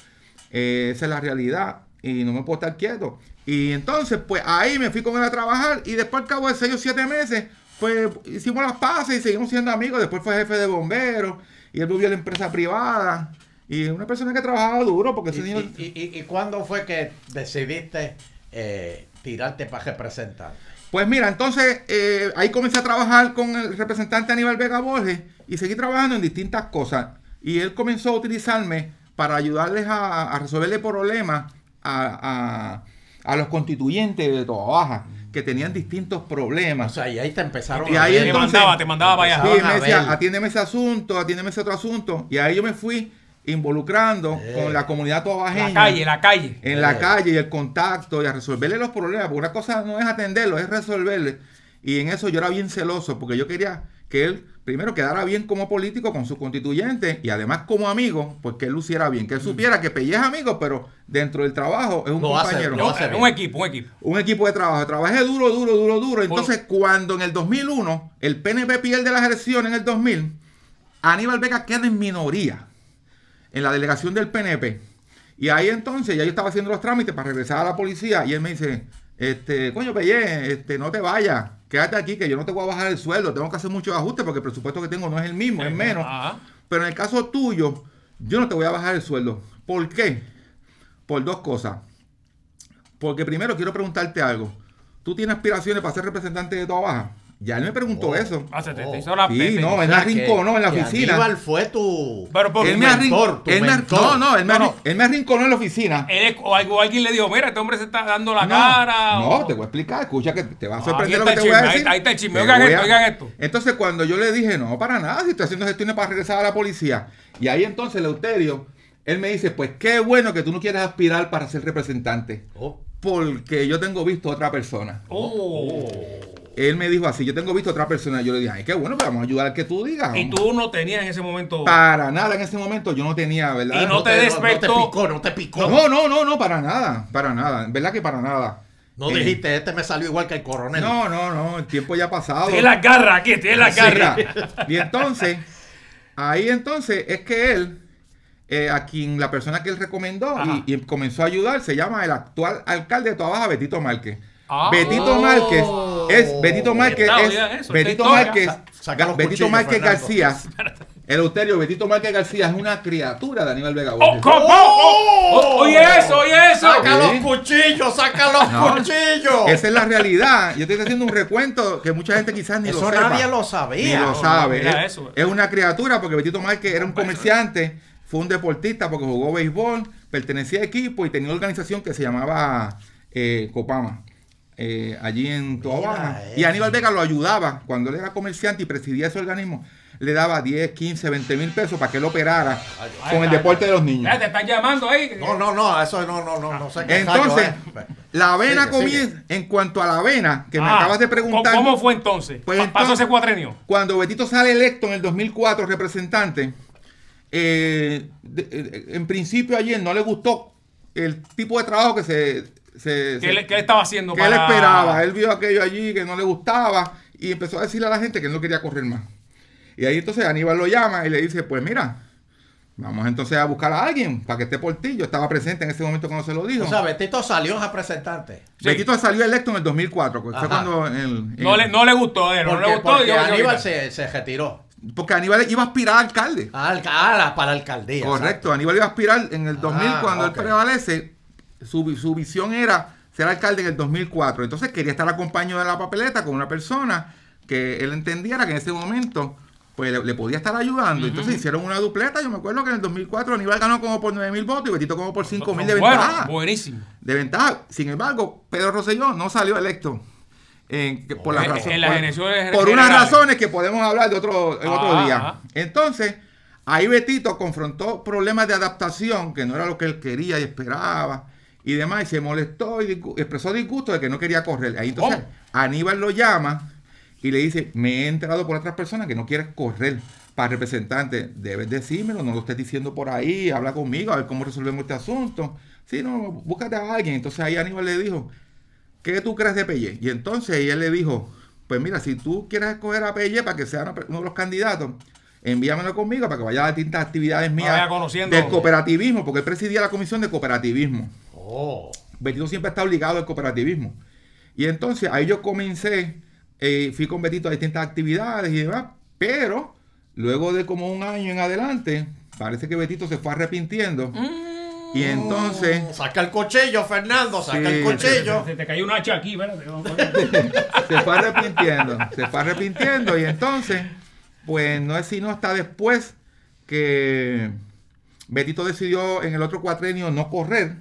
C: Eh, esa es la realidad. Y no me puedo estar quieto. Y entonces, pues ahí me fui con él a trabajar. Y después, al cabo de 6 o 7 meses, pues hicimos las paces y seguimos siendo amigos. Después fue jefe de bomberos. Y él vivió en la empresa privada. Y una persona que trabajaba duro porque
B: ¿Y,
C: ese
B: y, y- y cuándo fue que decidiste eh, tirarte para representar?
C: Pues mira, entonces eh, ahí comencé a trabajar con el representante Aníbal Vega Borges y seguí trabajando en distintas cosas. Y él comenzó a utilizarme para ayudarles a, a resolverle problemas a, a- a los constituyentes de Toda Baja, que tenían distintos
B: O
C: problemas.
B: sea, y ahí te empezaron
C: Y
B: a
C: ahí
B: ver-
A: te
C: entonces-
A: mandaba, te mandaba para allá.
C: Sí, me
B: a
C: decía,
B: ver.
C: atiéndeme ese asunto, atiéndeme ese otro asunto. Y ahí yo me fui involucrando
B: Eh.
C: con la comunidad tobajeña.
A: La calle, la calle.
C: en la calle y el contacto y a resolverle los problemas. Porque una cosa no es atenderlo, es resolverle. Y en eso yo era bien celoso porque yo quería que él primero quedara bien como político con sus constituyentes y además como amigo, pues que él luciera bien, que él supiera que Pelle es amigo, pero dentro del trabajo es un
B: Lo hace,
C: compañero.
B: lo
A: Yo-
B: hace bien.
A: un equipo, un equipo.
C: Un equipo de trabajo. Trabajé duro, duro, duro, duro. Entonces, cuando en el 2001 el PNP pierde las elecciones en el 2000, Aníbal Vega queda en minoría en la delegación del PNP. Y ahí entonces ya yo estaba haciendo los trámites para regresar a la policía y él me dice, este, coño, Pelle, este, no te vayas, quédate aquí que yo no te voy a bajar el sueldo, tengo que hacer muchos ajustes porque el presupuesto que tengo no es el mismo, es menos.
A: Ajá.
C: Pero en el caso tuyo, yo no te voy a bajar el sueldo. ¿Por qué? Por dos cosas. Porque primero quiero preguntarte algo. ¿Tú tienes aspiraciones para ser representante de toda baja? Ya él me preguntó
B: Oh.
C: eso.
A: Ah, se te, te
B: Oh.
A: hizo la
C: Sí, no, él me arrinconó en la oficina.
B: Aníbal fue tu...
A: Pero por
C: Él me,
B: mentor, tu
C: él
B: mentor.
C: no, no, él me,
A: No,
C: él me arrinconó en la oficina.
A: Él o alguien le dijo, mira, este hombre se está dando la
C: no,
A: cara.
C: no,
A: o-
C: te voy a explicar, escucha que te va a
A: Ah,
C: sorprender
A: aquí
C: lo que
A: está
C: te voy a
A: chisme, ahí está- ahí está el chisme. Oigan esto,
C: a-
A: oigan esto.
C: Entonces cuando yo le dije, no, para nada, si estoy haciendo gestiones para regresar a la policía. Y ahí entonces Leuterio, él me dice, pues qué bueno que tú no quieres aspirar para ser representante.
B: Oh.
C: Porque yo tengo visto otra persona.
A: Oh.
C: Él me dijo así, yo tengo visto otra persona. Yo le dije, ay, qué bueno, pero vamos a ayudar al que tú digas.
A: Y tú no tenías en ese momento.
C: Para nada en ese momento yo no tenía, ¿verdad?
A: Y no te
B: No
A: despertó.
B: te picó, no te picó.
C: No, no, no, no, para nada, para nada, ¿verdad que para nada?
B: No
C: Eh,
B: dijiste, este me salió igual que el coronel.
C: No, no, no, el tiempo ya ha pasado.
A: Tiene las garras aquí, tiene las
C: Sí,
A: garras. [LAUGHS]
C: Y entonces, ahí entonces es que él, eh, a quien la persona que él recomendó y, y comenzó a ayudar, se llama el actual alcalde de Toda Baja, Betito Márquez.
A: Ah.
C: Betito
B: Oh.
C: Márquez es Betito Márquez es Betito. Márquez
B: Sa- saca los
C: Betito
B: cuchillos,
C: Márquez. García Eleuterio Betito Márquez García es una criatura de Aníbal Vega
A: Oh,
C: Borges.
A: ¿cómo? Oh, oh, oye eso, oye eso.
B: ¡Saca
C: Sí.
B: los cuchillos! ¡Saca los
C: No,
B: cuchillos!
C: Esa es la realidad. Yo estoy haciendo un recuento que mucha gente quizás ni
B: Eso
C: lo sepa.
B: nadie lo
C: Ni
B: sabía.
C: lo sabe.
A: mira
C: es,
A: eso.
C: es una criatura porque Betito Márquez era un comerciante, fue un deportista porque jugó béisbol, pertenecía a equipo y tenía una organización que se llamaba eh, Copama. Eh, allí en Toa
B: Mira
C: Baja.
B: eso.
C: Y Aníbal Vega lo ayudaba cuando él era comerciante y presidía ese organismo. Le daba 10, 15, 20 mil pesos para que él operara con el deporte de los niños.
A: Ya te están llamando ahí.
B: No, no, no, eso no, no, no, no sé qué
C: Entonces,
B: es.
C: la avena
B: Sigue, sigue.
C: comienza. En cuanto a la avena, que me
A: Ah,
C: acabas de preguntar.
A: ¿Cómo, fue entonces?
C: Pues
A: Pa- Pasó
C: entonces-
A: ese cuatrenio.
C: Cuando Betito sale electo en el 2004 representante, eh, de- eh, en principio ayer no le gustó el tipo de trabajo que se, se-
A: ¿Qué,
C: se-
A: le- qué le estaba haciendo?
C: que él
A: para-
C: esperaba. Él vio aquello allí que no le gustaba y empezó a decirle a la gente que él no quería correr más. Y ahí entonces Aníbal lo llama y le dice, pues mira, vamos entonces a buscar a alguien para que esté por ti. Yo estaba presente en ese momento cuando se lo dijo.
B: O sea, Betito salió a representante.
A: Sí.
C: Betito salió electo en el 2004, que fue cuando... el-
A: No le, no le gustó, a él, no
B: Porque,
A: le gustó.
B: porque
A: yo-
B: Aníbal
A: yo-
B: se, se retiró.
C: Porque Aníbal iba a aspirar a alcalde.
B: Ah, para la alcaldía.
C: Correcto, Aníbal iba a aspirar en el 2000
B: Ah,
C: cuando él prevalece. Su, su visión era ser alcalde en el 2004. Entonces quería estar acompañado de la papeleta con una persona que él entendiera que en ese momento pues le, le podía estar ayudando. Entonces hicieron una dupleta. Yo me acuerdo que en el 2004 Aníbal ganó como por 9 mil votos y Betito como por 5 mil de
A: Bueno,
C: ventaja.
A: buenísimo.
C: De ventaja. Sin embargo, Pedro Rosselló no salió electo. En, que- por, las razones-
A: en las
C: por- por unas razones que podemos hablar de otro, en otro
A: Ah,
C: día.
A: ah.
C: Entonces, ahí Betito confrontó problemas de adaptación, que no era lo que él quería y esperaba, y demás, y se molestó y disgu- expresó disgusto de que no quería correr. Ahí entonces. Aníbal lo llama y le dice, me he enterado por otras personas que no quieres correr para representante. Debes decírmelo, no lo estés diciendo por ahí, habla conmigo, a ver cómo resolvemos este asunto. Sí, no, búscate a alguien. Entonces ahí Aníbal le dijo, ¿qué tú crees de Pelle? Y entonces él le dijo, pues mira, si tú quieres escoger a Pelle para que sea uno de los candidatos, envíamelo conmigo para que vaya a distintas actividades mías del cooperativismo, porque él presidía la comisión de cooperativismo.
B: Oh.
C: Betito siempre está obligado al cooperativismo. Y entonces ahí yo comencé, eh, fui con Betito a distintas actividades y demás, pero luego de como un año en adelante, parece que Betito se fue arrepintiendo. Y entonces
B: Saca el cuchillo, Fernando, saca
C: Sí.
B: el cuchillo.
A: Se te cayó un hacha aquí, espérate. [LAUGHS]
C: se fue arrepintiendo, se fue arrepintiendo y entonces, pues no es sino hasta después que Betito decidió en el otro cuatrenio no correr,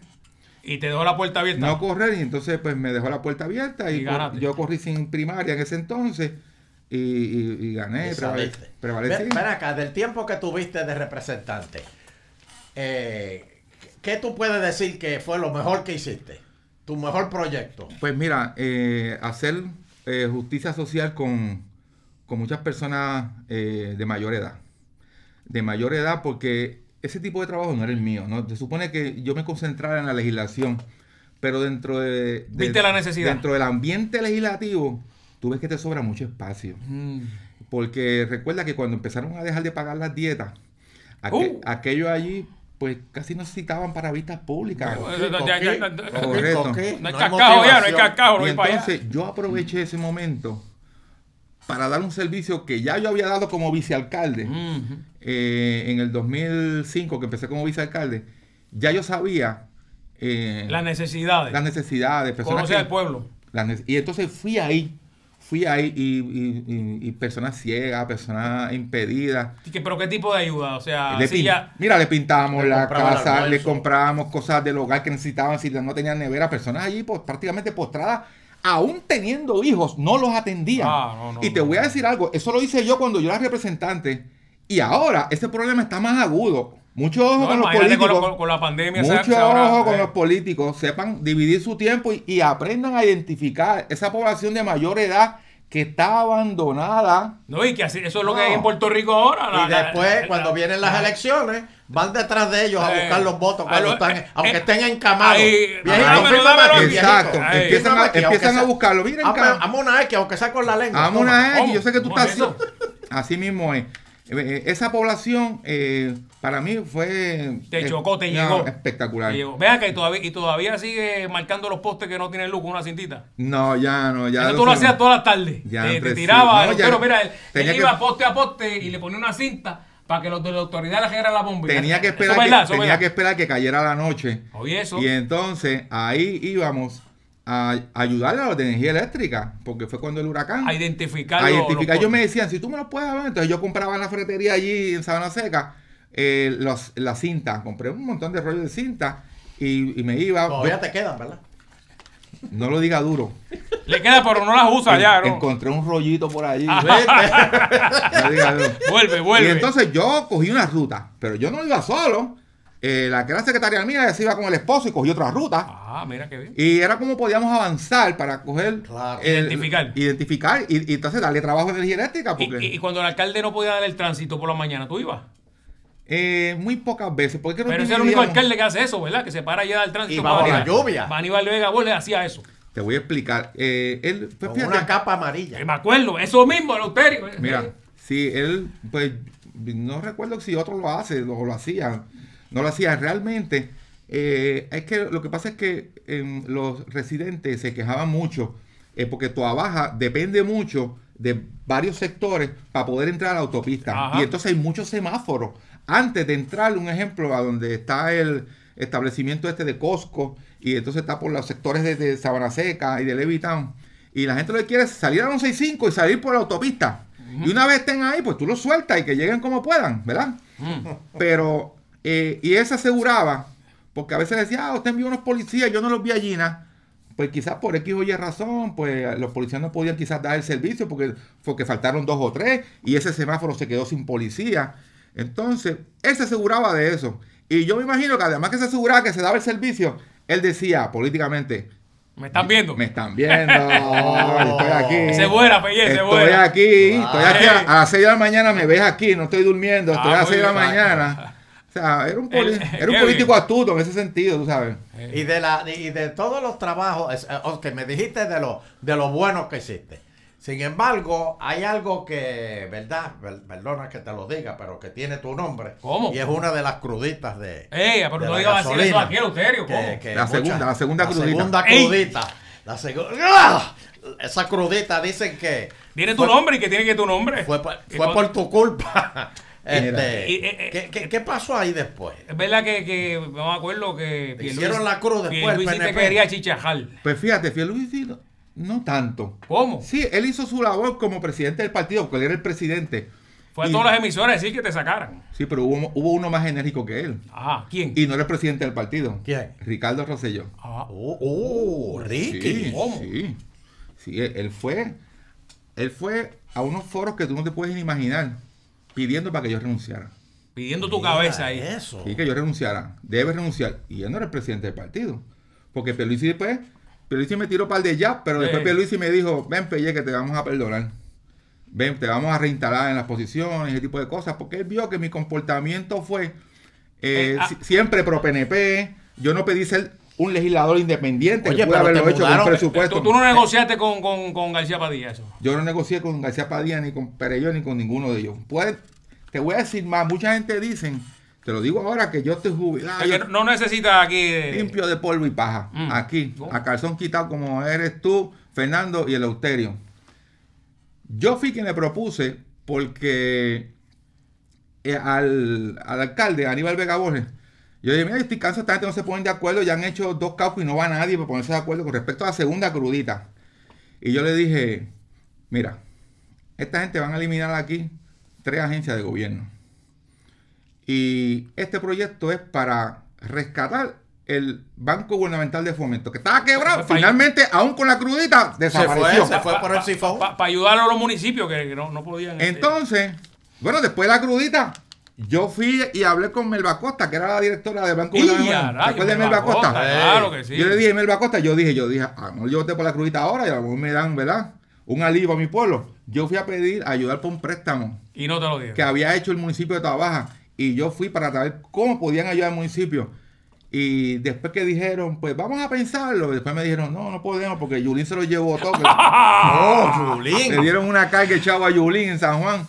A: y te dejó la puerta abierta.
C: no correr y entonces pues me dejó la puerta abierta y,
A: Y
C: yo corrí sin primaria en ese entonces y, y- y gané,
B: Y
C: prevale- prevalecí.
B: Ven, ven acá, del tiempo que tuviste de representante, eh, ¿qué tú puedes decir que fue lo mejor que hiciste? Tu mejor proyecto.
C: Pues mira, eh, hacer eh, justicia social con, con muchas personas eh, de mayor edad. De mayor edad porque ese tipo de trabajo no era el mío. ¿no? Se supone que yo me concentrara en la legislación, pero dentro de... de-
A: Viste la necesidad.
C: Dentro del ambiente legislativo, tú ves que te sobra mucho espacio.
A: Mm.
C: Porque recuerda que cuando empezaron a dejar de pagar las dietas, aqu-
A: Uh.
C: aquello allí pues casi no citaban para vistas públicas.
A: No hay
B: No hay
A: cascajo ya, no hay cascajo, no
C: Y
A: hay allá.
C: entonces yo aproveché ese momento para dar un servicio que ya yo había dado como vicealcalde eh, en el 2005, que empecé como vicealcalde. Ya yo sabía eh,
A: Las necesidades.
C: las necesidades, personas que-
A: al pueblo.
C: las y entonces fui ahí, fui ahí y, y- y- y personas ciegas, personas impedidas.
A: ¿Y qué- ¿Pero qué tipo de ayuda? O sea,
C: Le
A: si
C: pin-
A: ya...
C: Mira, le pintábamos
B: Le
C: la casa, le comprábamos cosas del hogar que necesitaban, si no tenían nevera, personas allí pues, prácticamente postradas, aún teniendo hijos, no los atendían.
A: Ah, no, no,
C: y te
A: no.
C: voy a decir algo, eso lo hice yo cuando yo era representante, y ahora ese problema está más agudo. Mucho ojo con los
A: imagínate con,
C: políticos.
A: con- con la pandemia.
C: Mucho
A: se
C: ojo con
A: eh,
C: los políticos, sepan dividir su tiempo y, y aprendan a identificar esa población de mayor edad que está abandonada.
A: No, y que así, eso es lo que hay en Puerto Rico ahora. la-
B: Y
A: la-
B: después,
A: la-
B: cuando vienen las
A: la-
B: elecciones, van detrás de ellos a
A: Eh,
B: buscar los votos
A: a
B: cuando
A: lo-
B: están,
A: eh,
B: aunque
A: eh,
B: estén encamados.
C: Exacto, empiezan, a, empiezan a buscarlo. Miren,
B: hazme una X, aunque sea con la lengua. Toma.
C: una X, yo sé que tú
A: ¿Cómo
C: estás
A: es eso?
C: así mismo es. Eh, eh, Esa población eh, para mí fue
A: Te
C: eh,
A: chocó, te
C: no,
A: llegó.
C: espectacular.
A: Vean que todavía, y todavía sigue marcando los postes que no tienen luz con una cintita.
C: No, ya no, ya.
A: Eso tú lo hacías todas las tardes.
C: Ya,
A: te, te tiraba,
C: No, ya-
A: pero mira, él,
C: que-
A: iba poste a poste y le ponía una cinta para que los de la autoridad le generaran la bomba.
C: Tenía que esperar, que, tenía
A: verdad.
C: que esperar que cayera la noche.
A: Oye, eso.
C: Y entonces ahí íbamos a ayudarle a los de energía eléctrica, porque fue cuando el huracán.
A: A identificar
C: a identificar.
A: los
C: Ellos me decían, si tú me los puedes ver, entonces yo compraba en la ferretería allí en Sabana Seca eh, los, la cinta. Compré un montón de rollos de cinta y, y me iba.
B: Todavía te quedan, ¿verdad?
C: No lo diga duro.
A: Le queda, pero no las usa ya, ¿no?
C: Encontré un rollito por allí.
A: Ah. [LAUGHS]
C: No diga duro.
A: Vuelve, vuelve.
C: Y entonces yo cogí una ruta, pero yo no iba solo. Eh, la que era secretaria mía se iba con el esposo y cogió otra ruta.
A: Ah, mira qué bien.
C: Y era como podíamos avanzar para coger.
B: Claro.
A: Identificar.
C: Identificar y, y entonces darle trabajo de energía eléctrica.
A: Y,
C: Porque
A: y- y cuando el alcalde no podía dar el tránsito por la mañana, ¿tú ibas?
C: eh, muy pocas veces. Porque
A: Pero ese es el único alcalde que hace eso, ¿verdad? Que se para allá del tránsito.
B: Y bajo
A: para
B: la lluvia.
A: Aníbal Vega Borges hacía eso.
C: Te voy a explicar. Eh, él, pues,
B: Con
C: fíjate,
B: una capa amarilla.
A: Eh, Me acuerdo, eso mismo, Eleuterio.
C: Mira, sí, él, pues, no recuerdo si otro lo hace o lo hacía. No lo hacía realmente. eh, es que lo que pasa es que em, los residentes se quejaban mucho eh, porque Toa Baja depende mucho de varios sectores para poder entrar a la autopista.
A: Ajá.
C: Y entonces hay muchos semáforos. Antes de entrar, un ejemplo, a donde está el establecimiento este de Costco y entonces está por los sectores de, de Sabana Seca y de Levittown. Y la gente lo que quiere es salir a la 165 y salir por la autopista. Y una vez estén ahí, pues tú los sueltas y que lleguen como puedan, ¿verdad? Pero, eh, y él se aseguraba, porque a veces decía, ah, usted envió unos policías, yo no los vi allí, nada. Pues quizás por X o Y razón, pues los policías no podían quizás dar el servicio porque, porque faltaron dos o tres y ese semáforo se quedó sin policía. Entonces, él se aseguraba de eso. Y yo me imagino que además que se aseguraba que se daba el servicio, él decía políticamente,
A: ¿Me están viendo?
C: me están viendo, [LAUGHS] estoy aquí.
A: Se vuela, Pelle, se
C: Estoy aquí, estoy aquí a, a las 6 de la mañana, me ves aquí, no estoy durmiendo, estoy
A: Ah,
C: a las
A: muy
C: 6 de la
A: bien.
C: mañana. [LAUGHS] O sea, era un, poli-
A: El-
C: era un político astuto en ese sentido, tú sabes.
B: Y de la y de todos los trabajos, es- eh, me dijiste de lo de lo bueno que hiciste. Sin embargo, hay algo que, verdad, Per- perdona que te lo diga, pero que tiene tu nombre.
A: ¿Cómo?
B: Y es una de las cruditas de.
A: Ey, pero
B: de
A: no
B: la
A: digas así eso aquí, Eleuterio.
B: Que-
A: ¿cómo?
B: que
C: La segunda, la segunda crudita.
B: segunda
A: Ey.
B: crudita. La segunda. Esa crudita dicen que.
A: Tiene tu
B: fue-
A: nombre y que tiene que tu nombre.
B: Fue, fue por tu culpa. [LAUGHS] Este,
A: Y, eh, eh,
B: ¿qué, qué, qué pasó ahí después?
A: Es verdad que, que no me acuerdo que
B: Te hicieron la cruz después, el
A: Pierluisi te quería chichajar.
C: Pues fíjate, Pierluisi no, no tanto.
A: ¿Cómo?
C: Sí, él hizo su labor como presidente del partido, porque él era el presidente.
A: Fue a todas las emisoras a decir que te sacaran.
C: Sí, pero hubo, hubo uno más enérgico que él.
A: Ajá, ¿quién?
C: Y no era el presidente del partido.
B: ¿Quién?
C: Ricardo Rosselló.
A: Ajá.
B: Oh, oh, Ricky.
C: Sí,
A: ¿Cómo?
C: sí. Sí, él, él fue, él fue a unos foros que tú no te puedes ni imaginar, pidiendo para que yo renunciara.
A: Pidiendo tu
B: Mira
A: cabeza ahí.
B: Eso.
C: Sí, que yo renunciara. Debe renunciar. Y él no era el presidente del partido. Porque Pierluisi después, Pierluisi me tiró par de jab, pero después
A: Sí.
C: Pierluisi me dijo, ven Pelle, que te vamos a perdonar. Ven, te vamos a reinstalar en las posiciones, ese tipo de cosas. Porque él vio que mi comportamiento fue eh,
A: Eh, ah.
C: si- siempre pro PNP. Yo no pedí ser un legislador independiente
B: Oye,
C: que pueda
B: pero te
C: haberlo hecho con
B: mudaron-
C: presupuesto.
A: Tú, tú no negociaste con, con, con García Padilla eso.
C: Yo no negocié con García Padilla, ni con Pereyó, ni con ninguno de ellos. Puede- te voy a decir más, mucha gente dicen Te lo digo ahora que yo estoy jubilado. Yo-
A: no necesita aquí. eh,
C: limpio de polvo y paja.
A: Mm.
C: Aquí,
A: ¿Cómo?
C: a calzón quitado como eres tú, Fernando y el Euterio. Yo fui quien le propuse porque eh, al, al alcalde, Aníbal Vega Borges, yo dije, mira, estoy cansado, esta gente no se ponen de acuerdo, ya han hecho dos caucus y no va nadie para ponerse de acuerdo con respecto a la segunda crudita. Y yo le dije, mira, esta gente van a eliminar aquí tres agencias de gobierno. Y este proyecto es para rescatar el Banco Gubernamental de Fomento, que estaba quebrado. Finalmente, aún con la crudita,
B: Se
C: desapareció.
B: fue, se fue por el sifón.
A: Para ayudar a los municipios que, que no, no podían. este,
C: Entonces, bueno, después de la crudita, yo fui y hablé con Melba Costa, que era la directora del Banco
A: ¡Y
C: Gubernamental.
A: a
C: ¿Te
A: rayos,
C: acuerdas de
A: Melba
C: Costa?
A: Costa! Claro que sí.
C: Yo le dije, Melba Costa, yo dije, yo dije, a lo mejor yo voté por la crudita ahora y a lo mejor me dan, ¿verdad? Un alivio a mi pueblo. Yo fui a pedir ayudar por un préstamo
A: Y no te lo dieron.
C: que había hecho el municipio de Tabaja y yo fui para saber cómo podían ayudar al municipio. Y después que dijeron, pues vamos a pensarlo, después me dijeron, no, no podemos porque Yulín se lo llevó todo. [LAUGHS]
B: ¡Oh, Julín!
C: le dieron una carga echado a Yulín en San Juan.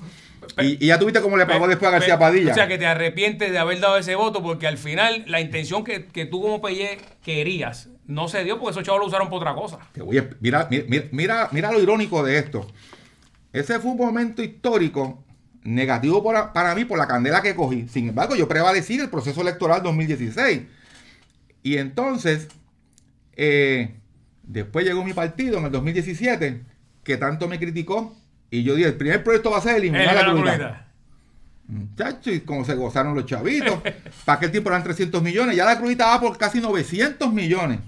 C: Y, y ya tuviste cómo le pagó después a García Padilla.
A: O sea, que te arrepientes de haber dado ese voto porque al final la intención que, que tú como Pelle querías no se dio porque esos chavos lo usaron por otra cosa.
C: Te voy a- mira, mira, mira, mira lo irónico de esto. Ese fue un momento histórico negativo por- para mí por la candela que cogí. Sin embargo, yo prevalecí en el proceso electoral 2016. Y entonces, eh, después llegó mi partido en el 2017, que tanto me criticó. Y yo dije, el primer proyecto va a ser eliminar la
A: la
C: crudita. Muchachos, y como se gozaron los chavitos. [LAUGHS] Para aquel tiempo eran 300 millones. Ya la crudita va por casi 900 millones.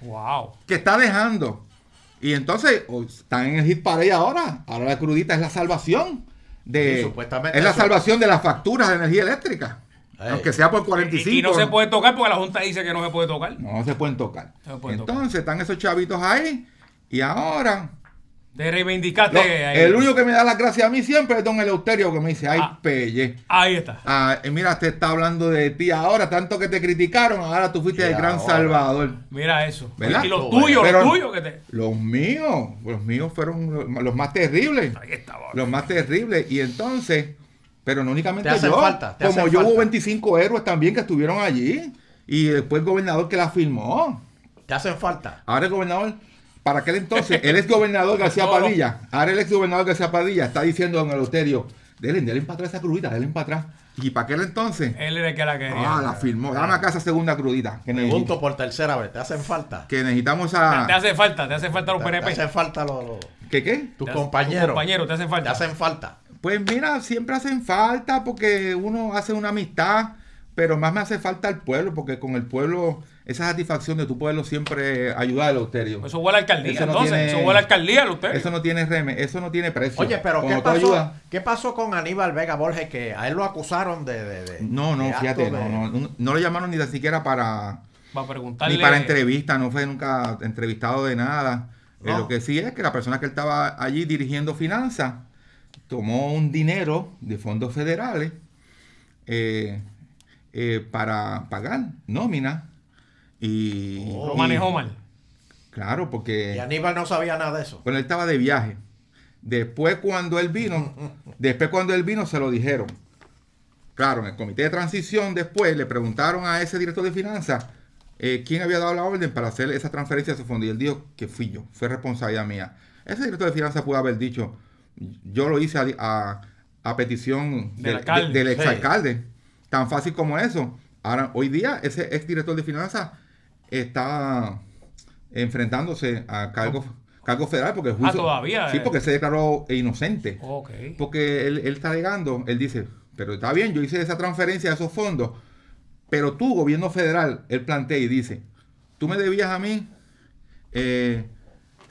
A: Wow.
C: que está dejando. Y entonces están en el hit parade ahora. Ahora la crudita es la salvación de
B: Sí, supuestamente
C: es la
B: eso.
C: salvación de las facturas de energía eléctrica.
B: Ey.
C: Aunque sea por
A: Y,
C: 45.
A: y no se puede tocar porque la Junta dice que no se puede tocar.
C: No se pueden tocar.
A: No se pueden
C: entonces están esos chavitos ahí y ahora
A: Te reivindicaste.
C: lo-
A: ahí.
C: el único que me da las gracias a mí siempre es don Eleuterio que me dice, ay,
A: Ah.
C: pelle.
A: Ahí está.
C: Ah, eh, mira, te está hablando de ti ahora, tanto que te criticaron, ahora tú fuiste
B: Y
C: el gran
B: ahora.
C: salvador.
A: Mira eso.
C: ¿Verdad?
A: Y los tuyos, los tuyos que te.
C: Los míos, los míos fueron los- los más terribles.
A: Ahí está, bro.
C: los más terribles. Y entonces, pero no únicamente
B: Te hacen
C: yo,
B: falta, te
C: como
B: hacen
C: yo hubo
B: falta.
C: 25 héroes también que estuvieron allí. Y después el gobernador que la firmó.
B: Te hacen falta.
C: Ahora el gobernador, para aquel entonces, el ex gobernador García. Padilla, ahora el ex gobernador García Padilla está diciendo a don Eleuterio, denle, denle para atrás esa crudita, denle para atrás. Y para aquel entonces,
A: Él era el que la quería.
C: ah, la firmó. Dame acá esa segunda crudita. Que,
B: Pregunto por tercera vez. ¿Te hacen falta?
C: que necesitamos
A: te
C: a...
A: hace falta, te hace falta los
B: ¿Te, te
A: PNP.
B: hacen falta los,
C: ¿Qué qué?
B: tus
A: Te
B: compañeros?
A: tus compañeros, te hacen
B: Te
A: falta.
B: hacen falta.
C: Pues mira, siempre hacen falta porque uno hace una amistad, pero más me hace falta el pueblo, porque con el pueblo, esa satisfacción de tu pueblo siempre ayuda al Euterio.
A: Eso huele a alcaldía,
C: Eso no
A: entonces.
C: tiene-
A: Eso huele a alcaldía, usted.
C: Eso no tiene reme, eso no tiene precio.
B: Oye, pero ¿qué pasó, ¿qué pasó con Aníbal Vega Borges? Que a él lo acusaron de... de- de-
C: no, no,
B: de
C: fíjate, no,
B: de-
C: no, no, no lo llamaron ni siquiera para
A: Para preguntarle.
C: ni para entrevista, no fue nunca entrevistado de nada. Eh, lo que sí es que la persona que estaba allí dirigiendo finanzas tomó un dinero de fondos federales eh, eh, para pagar nómina y
A: Lo
C: y-
A: manejó mal.
C: Claro,
B: Y
C: porque
B: Aníbal no sabía nada de eso.
C: bueno, él estaba de viaje. Después cuando él vino, [LAUGHS] después cuando él vino se lo dijeron. Claro, en el comité de transición después le preguntaron a ese director de finanzas eh, quién había dado la orden para hacer esa transferencia a su fondo. Y él dijo que fui yo, fue responsabilidad mía. Ese director de finanzas pudo haber dicho, yo lo hice a, a- a petición
A: Del
C: del,
A: alcalde.
C: del
B: Sí.
C: exalcalde. Tan fácil como eso. Ahora, hoy día, ese ex director de finanzas está enfrentándose a cargos cargo federal porque el juicio,
A: todavía,
C: sí
A: eh.
C: porque se declaró inocente
A: Ok.
C: porque él, él está alegando él dice pero está bien yo hice esa transferencia de esos fondos pero tú gobierno federal él plantea y dice tú me debías a mí eh,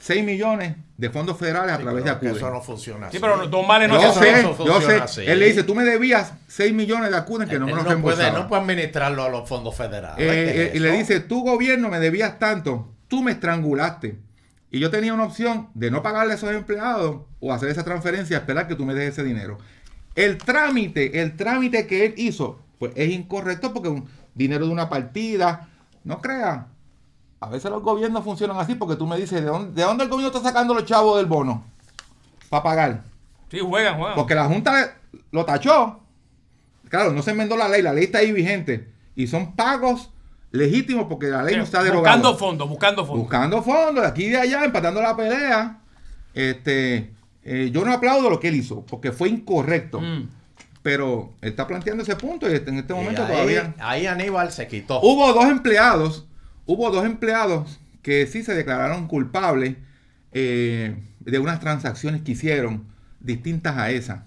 C: 6 millones de fondos federales a
B: Sí,
C: través de Acude
B: Eso no funciona
A: Sí,
B: así.
A: pero Don Males no
C: yo
B: eso
C: yo
B: funciona
C: sé.
B: así.
C: Él le dice, tú me debías 6 millones de Acuden que no me los
B: no puede, no puede administrarlo a los fondos federales.
C: Eh,
B: ¿Qué
C: eh,
B: es
C: y le dice, tu gobierno me debías tanto, tú me estrangulaste. Y yo tenía una opción de no pagarle a esos empleados o hacer esa transferencia, esperar que tú me des ese dinero. El trámite, el trámite que él hizo, pues es incorrecto porque un dinero de una partida, no creas. A veces los gobiernos funcionan así porque tú me dices, ¿de dónde, de dónde el gobierno está sacando los chavos del bono? Para pagar.
A: Sí, juegan, juegan.
C: Porque la Junta lo tachó. claro, no se enmendó la ley, la ley está ahí vigente. Y son pagos legítimos porque la ley no está derogada.
A: buscando fondos, buscando fondos.
C: Buscando fondos, de aquí y de allá, empatando la pelea. Este, eh, yo no aplaudo lo que él hizo, porque fue incorrecto.
A: Mm.
C: Pero él está planteando ese punto y en este
B: Y
C: momento
B: ahí,
C: todavía.
B: ahí Aníbal se quitó.
C: Hubo dos empleados, hubo dos empleados que sí se declararon culpables eh, de unas transacciones que hicieron distintas a esas.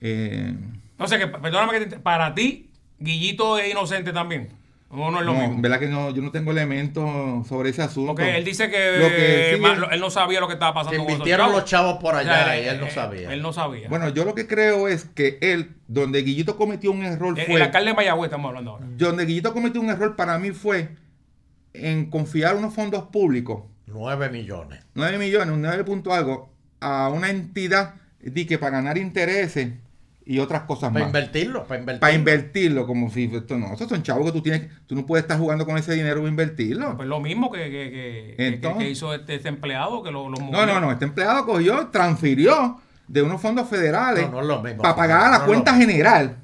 C: Eh,
A: O sea que, perdóname que te- para ti, Guillito es inocente también. O no es lo
C: no,
A: mismo.
C: verdad que no, yo no tengo elementos sobre ese asunto.
A: Porque él dice que
C: Lo que sí
A: lo- él no sabía lo que estaba
B: Que
A: pasando con esos
B: invirtieron
A: chavos.
B: los chavos por
A: O
B: allá
A: sea,
B: y él no
A: eh,
B: sabía.
A: Él no sabía.
C: Bueno, yo lo que creo es que él, donde Guillito cometió un error
A: el,
C: fue.
A: el alcalde de Mayagüez estamos hablando ahora.
C: Donde Guillito cometió un error para mí fue en confiar unos fondos públicos,
B: 9 millones.
C: 9 millones, un 9 punto algo, a una entidad de que para ganar intereses y otras cosas
B: Para
C: más.
B: invertirlo, para invertirlo.
C: Para invertirlo, como si esto no, esos son chavos que tú tienes, tú no puedes estar jugando con ese dinero para invertirlo.
A: Pues lo mismo que, que, que- que-
C: Entonces-
A: que hizo este, este empleado que lo, lo
C: No,
A: movió.
C: no, no, este empleado cogió, transfirió de unos fondos federales
B: No, no es lo mismo.
C: para pagar a la
B: No
C: cuenta general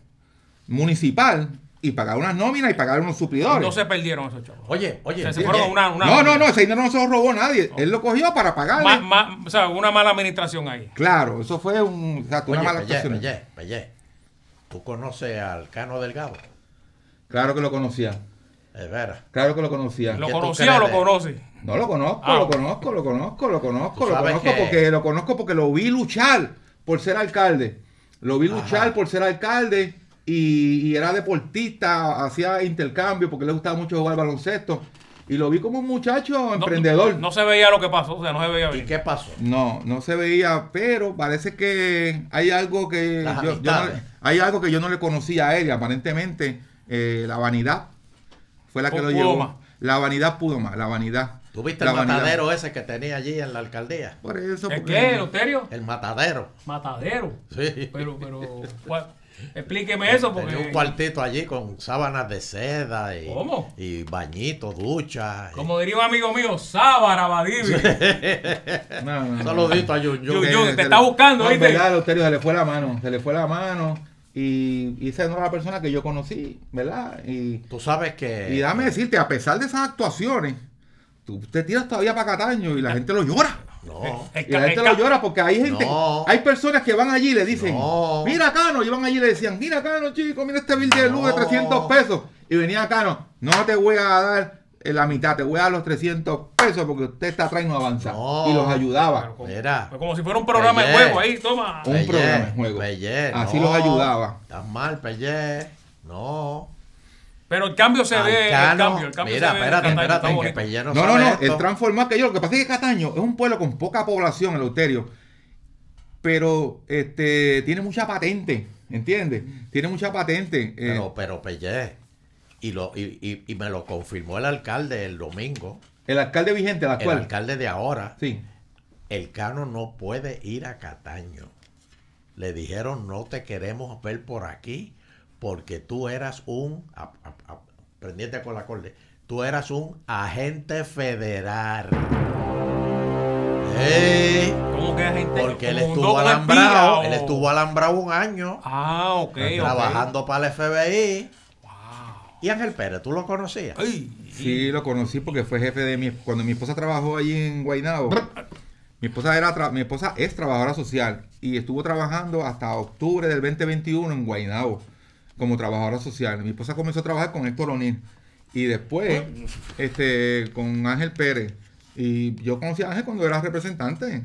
C: municipal y pagar unas nóminas y pagar unos suplidores.
A: No se perdieron esos chavos.
B: Oye, oye.
A: O sea, se fueron a una, una-
C: no, no, no, ese dinero no se lo robó nadie. Él lo cogió para
A: ma- o sea, una mala administración ahí.
C: Claro, eso fue un, o sea, una mala
B: Pellé,
C: actuación.
B: Pellé, Pellé, ¿Tú conoces al Cano Delgado?
C: Claro que lo conocía.
B: Es veras.
C: Claro que lo conocía.
A: ¿Lo
B: ¿Qué tú
A: conocía o lo conoce?
C: No lo conozco,
A: Ah,
C: lo
A: ok.
C: conozco, lo conozco, lo conozco, lo conozco
B: que-
C: porque lo conozco porque lo vi luchar por ser alcalde. Lo vi
B: Ajá.
C: luchar por ser alcalde y, y era deportista, hacía intercambio porque le gustaba mucho jugar baloncesto. Y lo vi como un muchacho
A: No-
C: emprendedor.
A: No, se veía lo que pasó, o sea, no se veía
B: ¿Y
A: bien.
B: qué pasó?
C: No, no se veía, pero parece que hay algo que yo, yo no, hay algo que yo no le conocía a él y aparentemente eh, la vanidad fue la que lo
A: pudo
C: llevó.
A: más.
C: La vanidad pudo más, la vanidad.
B: ¿Tú viste
C: La
B: el
C: vanidad.
B: matadero ese que tenía allí en la alcaldía?
C: Por eso,
A: ¿El
C: porque-
A: qué, Eleuterio?
B: El matadero.
A: Matadero.
B: Sí.
A: Pero, pero, [LAUGHS] ¿cuál? Explíqueme eso porque...
B: Tenía un cuartito allí con sábanas de seda y,
A: ¿Cómo?
B: y bañitos, duchas. y-
A: Como diría un amigo mío, Sábara Badivi. [LAUGHS]
C: No, no,
B: saludito a
C: Que
A: Yun, te
C: se
A: está
C: le-
A: buscando,
C: no,
A: ¿viste?
C: verdad, se le fue la mano, se le fue la mano y, y esa no era la persona que yo conocí, ¿verdad? Y,
B: Tú sabes que...
C: y dame decirte, a pesar de esas actuaciones, tú te tiras todavía para Cataño y la gente lo llora.
B: No.
A: El
C: Y la gente lo llora porque hay gente,
B: No.
C: hay personas que van allí y le dicen,
B: No.
C: mira Cano, y van allí y le decían, mira Cano, chico, mira este bill de luz de
B: No.
C: 300 pesos. Y venía Cano, no te voy a dar eh, la mitad, te voy a dar los 300 pesos porque usted está atrás y no avanza.
B: No.
C: Y los ayudaba.
A: Como,
B: Mira.
A: como si fuera un programa de juego ahí, toma.
C: Un programa de juego.
B: Pellé,
C: Así
B: no.
C: los ayudaba.
B: Estás mal, Pellé. No.
A: Pero el cambio se ve, el
B: Alcano-
A: cambio, el cambio
B: Mira,
A: se ve. en
B: espérate,
A: Cataño, está
B: espérate, que no,
C: No, no,
B: esto.
C: él transformó aquello. Lo que pasa es que Cataño es un pueblo con poca población, el Euterio, pero este tiene mucha patente, ¿entiendes? Tiene mucha patente. eh,
B: Pero, pero Pellé. Y, lo, y, y, y me lo confirmó el alcalde el domingo.
C: el alcalde vigente, el
B: El
C: actual.
B: alcalde de ahora.
C: Sí.
B: El Cano no puede ir a Cataño. Le dijeron, no te queremos ver por aquí porque tú eras un, a- a- a- pendiente con la corte, tú eras un agente federal. ¡Ey!
A: ¿Cómo que gente?
B: Porque él estuvo alambrado,
A: espía
B: él estuvo alambrado un año
A: Ah, ok,
B: trabajando para el FBI. Y Ángel Pérez, ¿tú lo conocías?
A: Ay,
C: Sí, lo conocí porque fue jefe de mi cuando mi esposa trabajó allí en Guaynabo. Mi esposa era tra- mi esposa es trabajadora social y estuvo trabajando hasta octubre del 2021 en Guaynabo como trabajadora social. Mi esposa comenzó a trabajar con Héctor O'Neill y después este con Ángel Pérez y yo conocí a Ángel cuando era representante.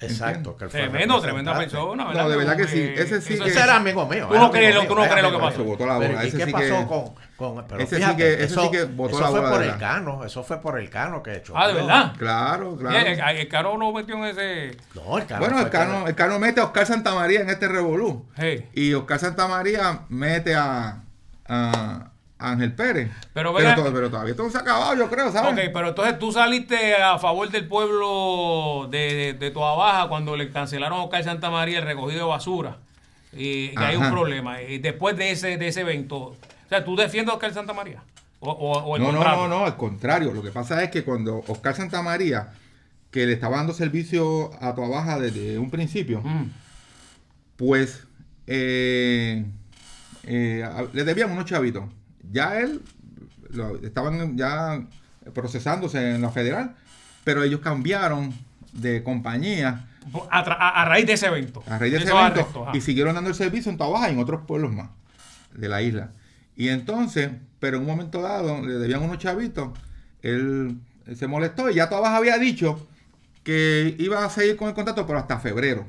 B: Exacto. que fue
A: Tremendo, tremenda persona.
C: No, de verdad que sí. Ese sí
A: eso
C: que-
B: Ese era amigo mío.
A: Tú no crees lo- tú no
B: mío,
A: crees
B: era
A: lo que pasó.
C: la bola,
B: ¿Y
C: ese
B: qué
C: sí
B: pasó
C: que-
B: con, con- Pero
C: ese sí
B: fíjate,
C: que- ese
B: eso,
C: sí que
B: eso
C: la
B: fue
C: bola,
B: por
C: de
B: el
C: verdad.
B: cano. Eso fue por el cano que hecho.
A: Ah, ¿de verdad?
C: Claro, claro.
A: Sí, el, el Caro no metió en ese...
B: No, el cano.
C: Bueno,
B: fue
C: el Cano, el Cano mete a Oscar Santamaría en este revolú.
A: Hey.
C: Y Oscar Santamaría mete a, a Ángel Pérez.
A: Pero,
C: pero,
A: venga-
C: to- pero todavía esto no se ha acabado, yo creo, ¿sabes?
A: Ok, pero entonces tú saliste a favor del pueblo de, de, de Toa Baja cuando le cancelaron a Oscar Santa María el recogido de basura. Y, y hay un problema. Y después de ese, de ese evento, o sea, ¿tú defiendes a Oscar Santa María? O, o, o el
C: no, no,
A: contrario?
C: no, no, al contrario. Lo que pasa es que cuando Oscar Santamaría, que le estaba dando servicio a Toa Baja desde un principio,
A: Mm.
C: pues eh, eh, le debían unos chavitos. Ya él, lo- estaban ya procesándose en la federal, pero ellos cambiaron de compañía
A: A, tra- a- a raíz de ese evento.
C: a raíz de ese evento
A: arrestos,
C: y siguieron dando el servicio en Tobaja y en otros pueblos más de la isla. Y entonces, pero en un momento dado, le debían unos chavitos, él, él se molestó y ya Tobaja había dicho que iba a seguir con el contrato, pero hasta febrero.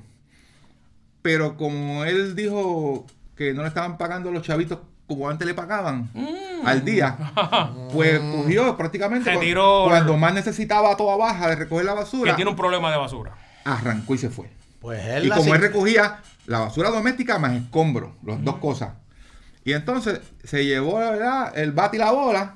C: Pero como él dijo que no le estaban pagando los chavitos como antes le pagaban
A: Mm.
C: al día, [LAUGHS] pues cogió prácticamente cu-
A: Retiró-
C: cuando más necesitaba a toda baja de recoger la
A: Que
C: basura,
A: tiene un problema de basura.
C: arrancó y se fue.
B: Pues él
C: Y
B: la
C: como él recogía la basura doméstica más escombros, las dos cosas. Y entonces se llevó ¿verdad? el bate y la bola.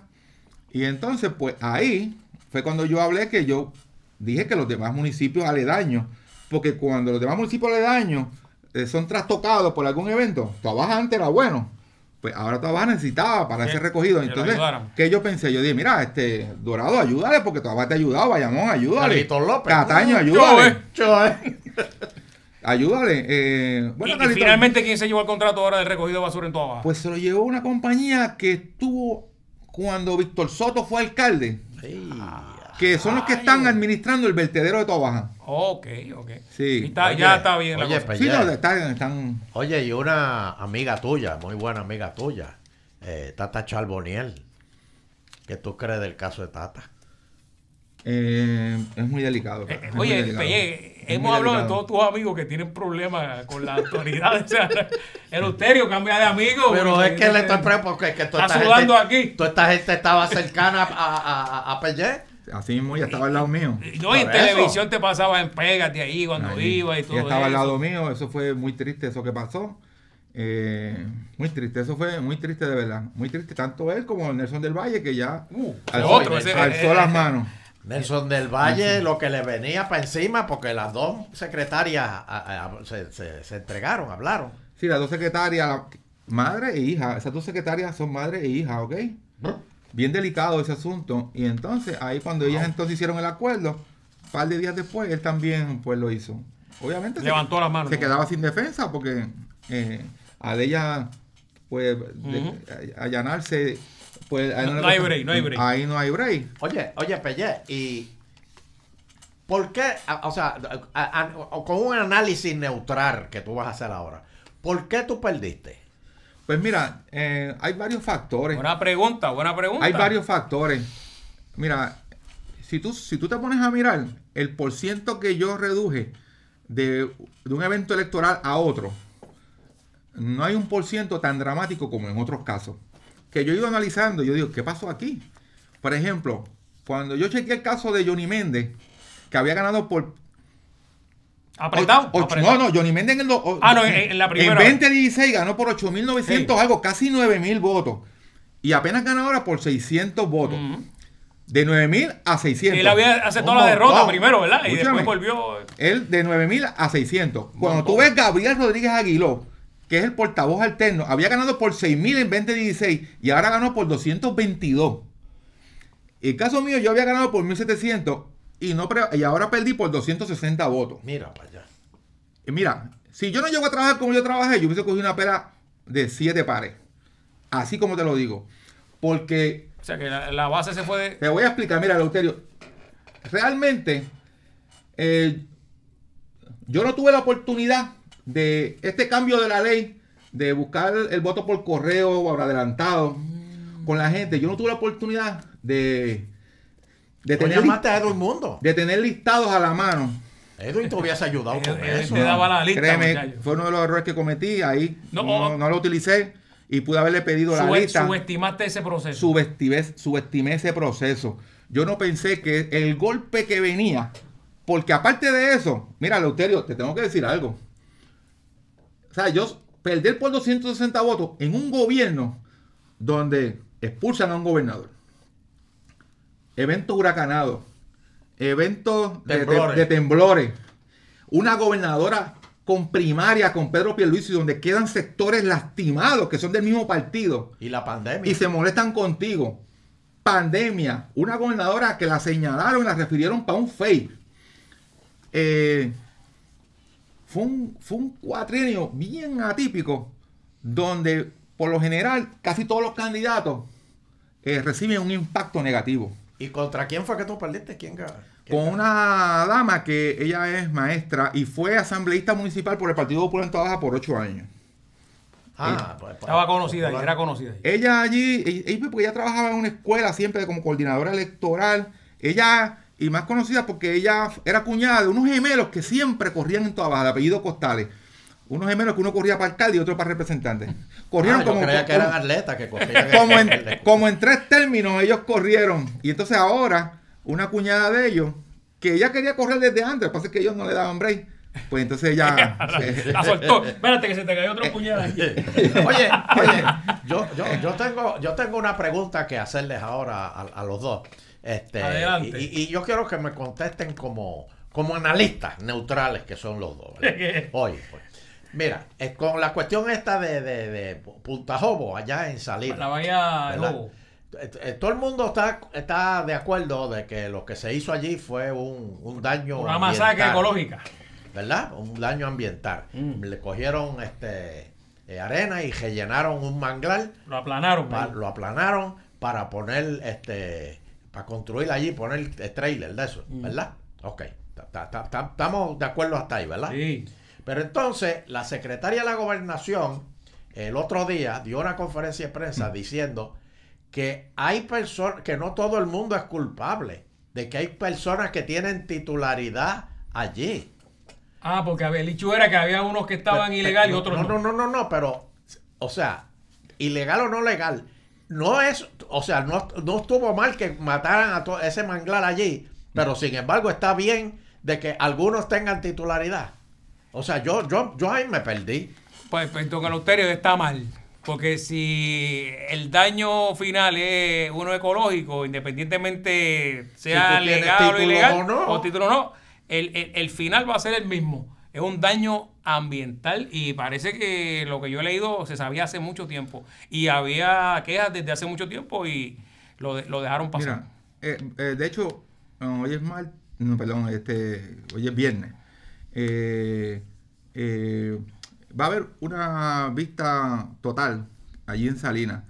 C: Y entonces, pues ahí fue cuando yo hablé que yo dije que los demás municipios aledaños, porque cuando los demás municipios aledaños eh, son trastocados por algún evento, Tobaja antes era bueno. Pues ahora Tobaja necesitaba para
A: Que-
C: ese recogido.
A: que
C: Entonces. ¿qué yo pensé? Yo dije, mira, este Dorado, ayúdale, porque Tobaja te ha ayudado, Bayamón, ayúdale.
B: Carlitos López.
C: Cataño,
B: No,
C: ayúdale.
B: Yo, eh.
C: Ayúdale. eh, bueno,
A: y, finalmente, ¿quién se llevó el contrato ahora del recogido de basura en toda baja?
C: Pues se lo llevó una compañía que estuvo cuando Víctor Soto fue alcalde,
B: Sí.
C: Que son los que están administrando el vertedero de Toda Baja.
A: ok, ok.
C: Sí.
A: Y está-
B: Oye,
A: ya está bien la
B: oye,
A: cosa.
B: pues-
C: Sí,
B: ya.
C: no, están, están-
B: Oye, y una amiga tuya, muy buena amiga tuya, eh, Tata Charboniel. ¿Qué tú crees del caso de Tata?
C: eh, es muy delicado.
A: Eh,
C: es muy
A: Oye,
C: delicado.
A: Pelle, hemos
C: muy
A: hablado de todos tus amigos que tienen problemas con las autoridades. [LAUGHS] O sea, el Euterio cambia de amigo.
B: Pero es que le estoy porque es que toda
A: Está
B: esta
A: sudando
B: gente,
A: aquí.
B: Toda esta gente estaba cercana a, a, a, a Pellé.
C: Así mismo ya estaba al lado mío.
A: No, y en
B: eso.
A: televisión te pasaba en Pégate ahí cuando
C: Ahí.
A: iba y todo
C: Ya estaba al lado mío, eso fue muy triste eso que pasó. Eh, muy triste, eso fue muy triste de verdad. Muy triste, tanto él como Nelson del Valle, que ya
A: Uh,
C: alzó,
A: otro, ese-
C: alzó
A: eh,
C: las
A: eh,
C: manos.
B: Nelson del Valle, lo que le venía para encima, porque las dos secretarias a- a- se, se- se entregaron, hablaron.
C: Sí, las dos secretarias, madre e hija, esas dos secretarias son madre e hija, ¿ok? Bien delicado ese asunto. Y entonces, ahí cuando ellas entonces hicieron el acuerdo, un par de días después, él también pues lo hizo. Obviamente se-
A: Levantó las manos.
C: se quedaba sin defensa porque eh, al ella pues de- a- allanarse pues ahí
A: No- hay break, no hay break.
C: ahí no hay break
B: Oye, oye, Pellé, y ¿por qué, o sea, a- a- o con un análisis neutral que tú vas a hacer ahora, ¿por qué tú perdiste?
C: Pues mira eh, hay varios factores.
A: Buena pregunta, buena pregunta.
C: hay varios factores. Mira si tú si tú te pones a mirar el porciento que yo reduje de, de un evento electoral a otro no hay un porciento tan dramático como en otros casos. Que yo he ido analizando yo digo qué pasó aquí por ejemplo cuando yo chequeé el caso de Johnny Méndez que había ganado por
A: Apretado.
C: Ocho-
A: apretado.
C: no, no, Johnny Méndez en el. o-
A: Ah, no, en- en la primera.
C: En 2016 ganó por 8.900
A: Sí.
C: algo, casi 9.000 votos. Y apenas ganó ahora por 600 votos. De 9.000 a 600.
A: Él había aceptado la derrota
C: montón.
A: primero, ¿verdad? Y
C: Escúchame,
A: después volvió.
C: Él de 9.000 a 600. Cuando tú ves Gabriel Rodríguez Aguiló, que es el portavoz alterno, había ganado por 6.000 en 2016 y ahora ganó por 222. El caso mío, yo había ganado por 1.700 y, no pre- y ahora perdí por 260 votos.
B: Mira para allá.
C: Y mira, si yo no llego a trabajar como yo trabajé, yo hubiese cogido una pera de siete pares. Así como te lo digo. Porque
A: O sea que la, la base se fue de.
C: te voy a explicar, mira, Lauterio. Realmente, eh, yo no tuve la oportunidad de este cambio de la ley, de buscar el voto por correo o adelantado con la gente. Yo no tuve la oportunidad de, de, tener,
B: llamaste a Edwin Mundo.
C: de tener listados a la mano.
B: Edwin te hubiese ayudado con
A: Él- él
B: eso.
A: te daba la lista.
C: Créeme,
A: muchacho.
C: fue uno de los errores que cometí. Ahí
A: No,
C: no, no lo utilicé y pude haberle pedido la
A: Sube-
C: lista.
A: subestimaste ese proceso.
C: Subestimé, subestimé ese proceso. Yo no pensé que el golpe que venía, porque aparte de eso, mira, Leuterio, te tengo que decir algo. O sea, yo perder por 260 votos en un gobierno donde expulsan a un gobernador, eventos huracanados, eventos de- de-
B: Temblores.
C: de temblores, una gobernadora con primaria con Pedro Pierluisi donde quedan sectores lastimados que son del mismo partido
B: Y la pandemia.
C: y se molestan contigo. Pandemia, una gobernadora que la señalaron y la refirieron para un fake. Eh, fue, un, fue un cuatrienio bien atípico donde por lo general, casi todos los candidatos eh, reciben un impacto negativo.
B: ¿Y contra quién fue que tú perdiste? ¿Quién ganó? ¿Quién
C: Con una dama que ella es maestra y fue asambleísta municipal por el Partido Popular en Toda Baja por ocho años.
B: Ah, pues, pues,
A: Estaba conocida ahí,
B: popular.
A: era conocida ahí.
C: Ella allí, ella, ella- porque ella trabajaba en una escuela siempre como coordinadora electoral. Ella, y más conocida porque ella era cuñada de unos gemelos que siempre corrían en toda baja, de apellido Costales. Unos gemelos que uno corría para alcalde y otro para representante. Corrieron
B: Ah, yo
C: como,
B: creía que
C: como-
B: eran atletas que corrían. [LAUGHS]
C: como en, [LAUGHS] como en tres términos ellos corrieron. Y entonces ahora, una cuñada de ellos, que ella quería correr desde antes, lo que pasa es que ellos no le daban break. Pues entonces ella... [LAUGHS] eh,
A: La soltó. Espérate que se te cayó otro puñal aquí.
B: Oye, oye, yo, yo, yo, tengo, yo tengo una pregunta que hacerles ahora a, a los dos. Este,
A: Adelante.
B: Y, y yo quiero que me contesten como, como analistas neutrales que son los dos. Oye, pues, mira, eh, con la cuestión esta de, de, de Punta Jobo, allá en Salinas.
A: La bahía. Lobo.
B: Eh, eh, Todo el mundo está, está de acuerdo de que lo que se hizo allí fue un, un daño
A: Una masacre ecológica.
B: ¿verdad? Un daño ambiental.
A: Mm.
B: Le cogieron este eh, arena y rellenaron un manglar,
A: Lo aplanaron.
B: pa- lo aplanaron para poner este para construir allí, poner el trailer de eso,
A: Mm.
B: ¿verdad? Ok, ta- ta- ta- ta- estamos de acuerdo hasta ahí, ¿verdad?
A: Sí.
B: Pero entonces, la secretaria de la gobernación el otro día dio una conferencia de
A: Mm.
B: prensa diciendo que hay personas, que no todo el mundo es culpable, de que hay personas que tienen titularidad allí.
A: Ah, porque había- dicho era que había unos que estaban ilegales y otros
B: no,
A: no.
B: no, no, no, pero, o sea, ilegal o no legal, no es, o sea, no, no estuvo mal que mataran a to- ese manglar allí, pero sin embargo está bien de que algunos tengan titularidad. O sea, yo, yo, yo ahí me perdí.
A: Pues, pues don Eleuterio está mal. Porque si el daño final es uno ecológico, independientemente sea legal o ilegal,
B: o no.
A: o título o no, el, el- el final va a ser el mismo. Es un daño ambiental y parece que lo que yo he leído se sabía hace mucho tiempo. Y había quejas desde hace mucho tiempo y lo, de- lo dejaron pasar.
C: Mira, eh, eh, de hecho, hoy es mal, no, perdón, este, hoy es viernes. Eh, eh, va a haber una vista total allí en Salinas.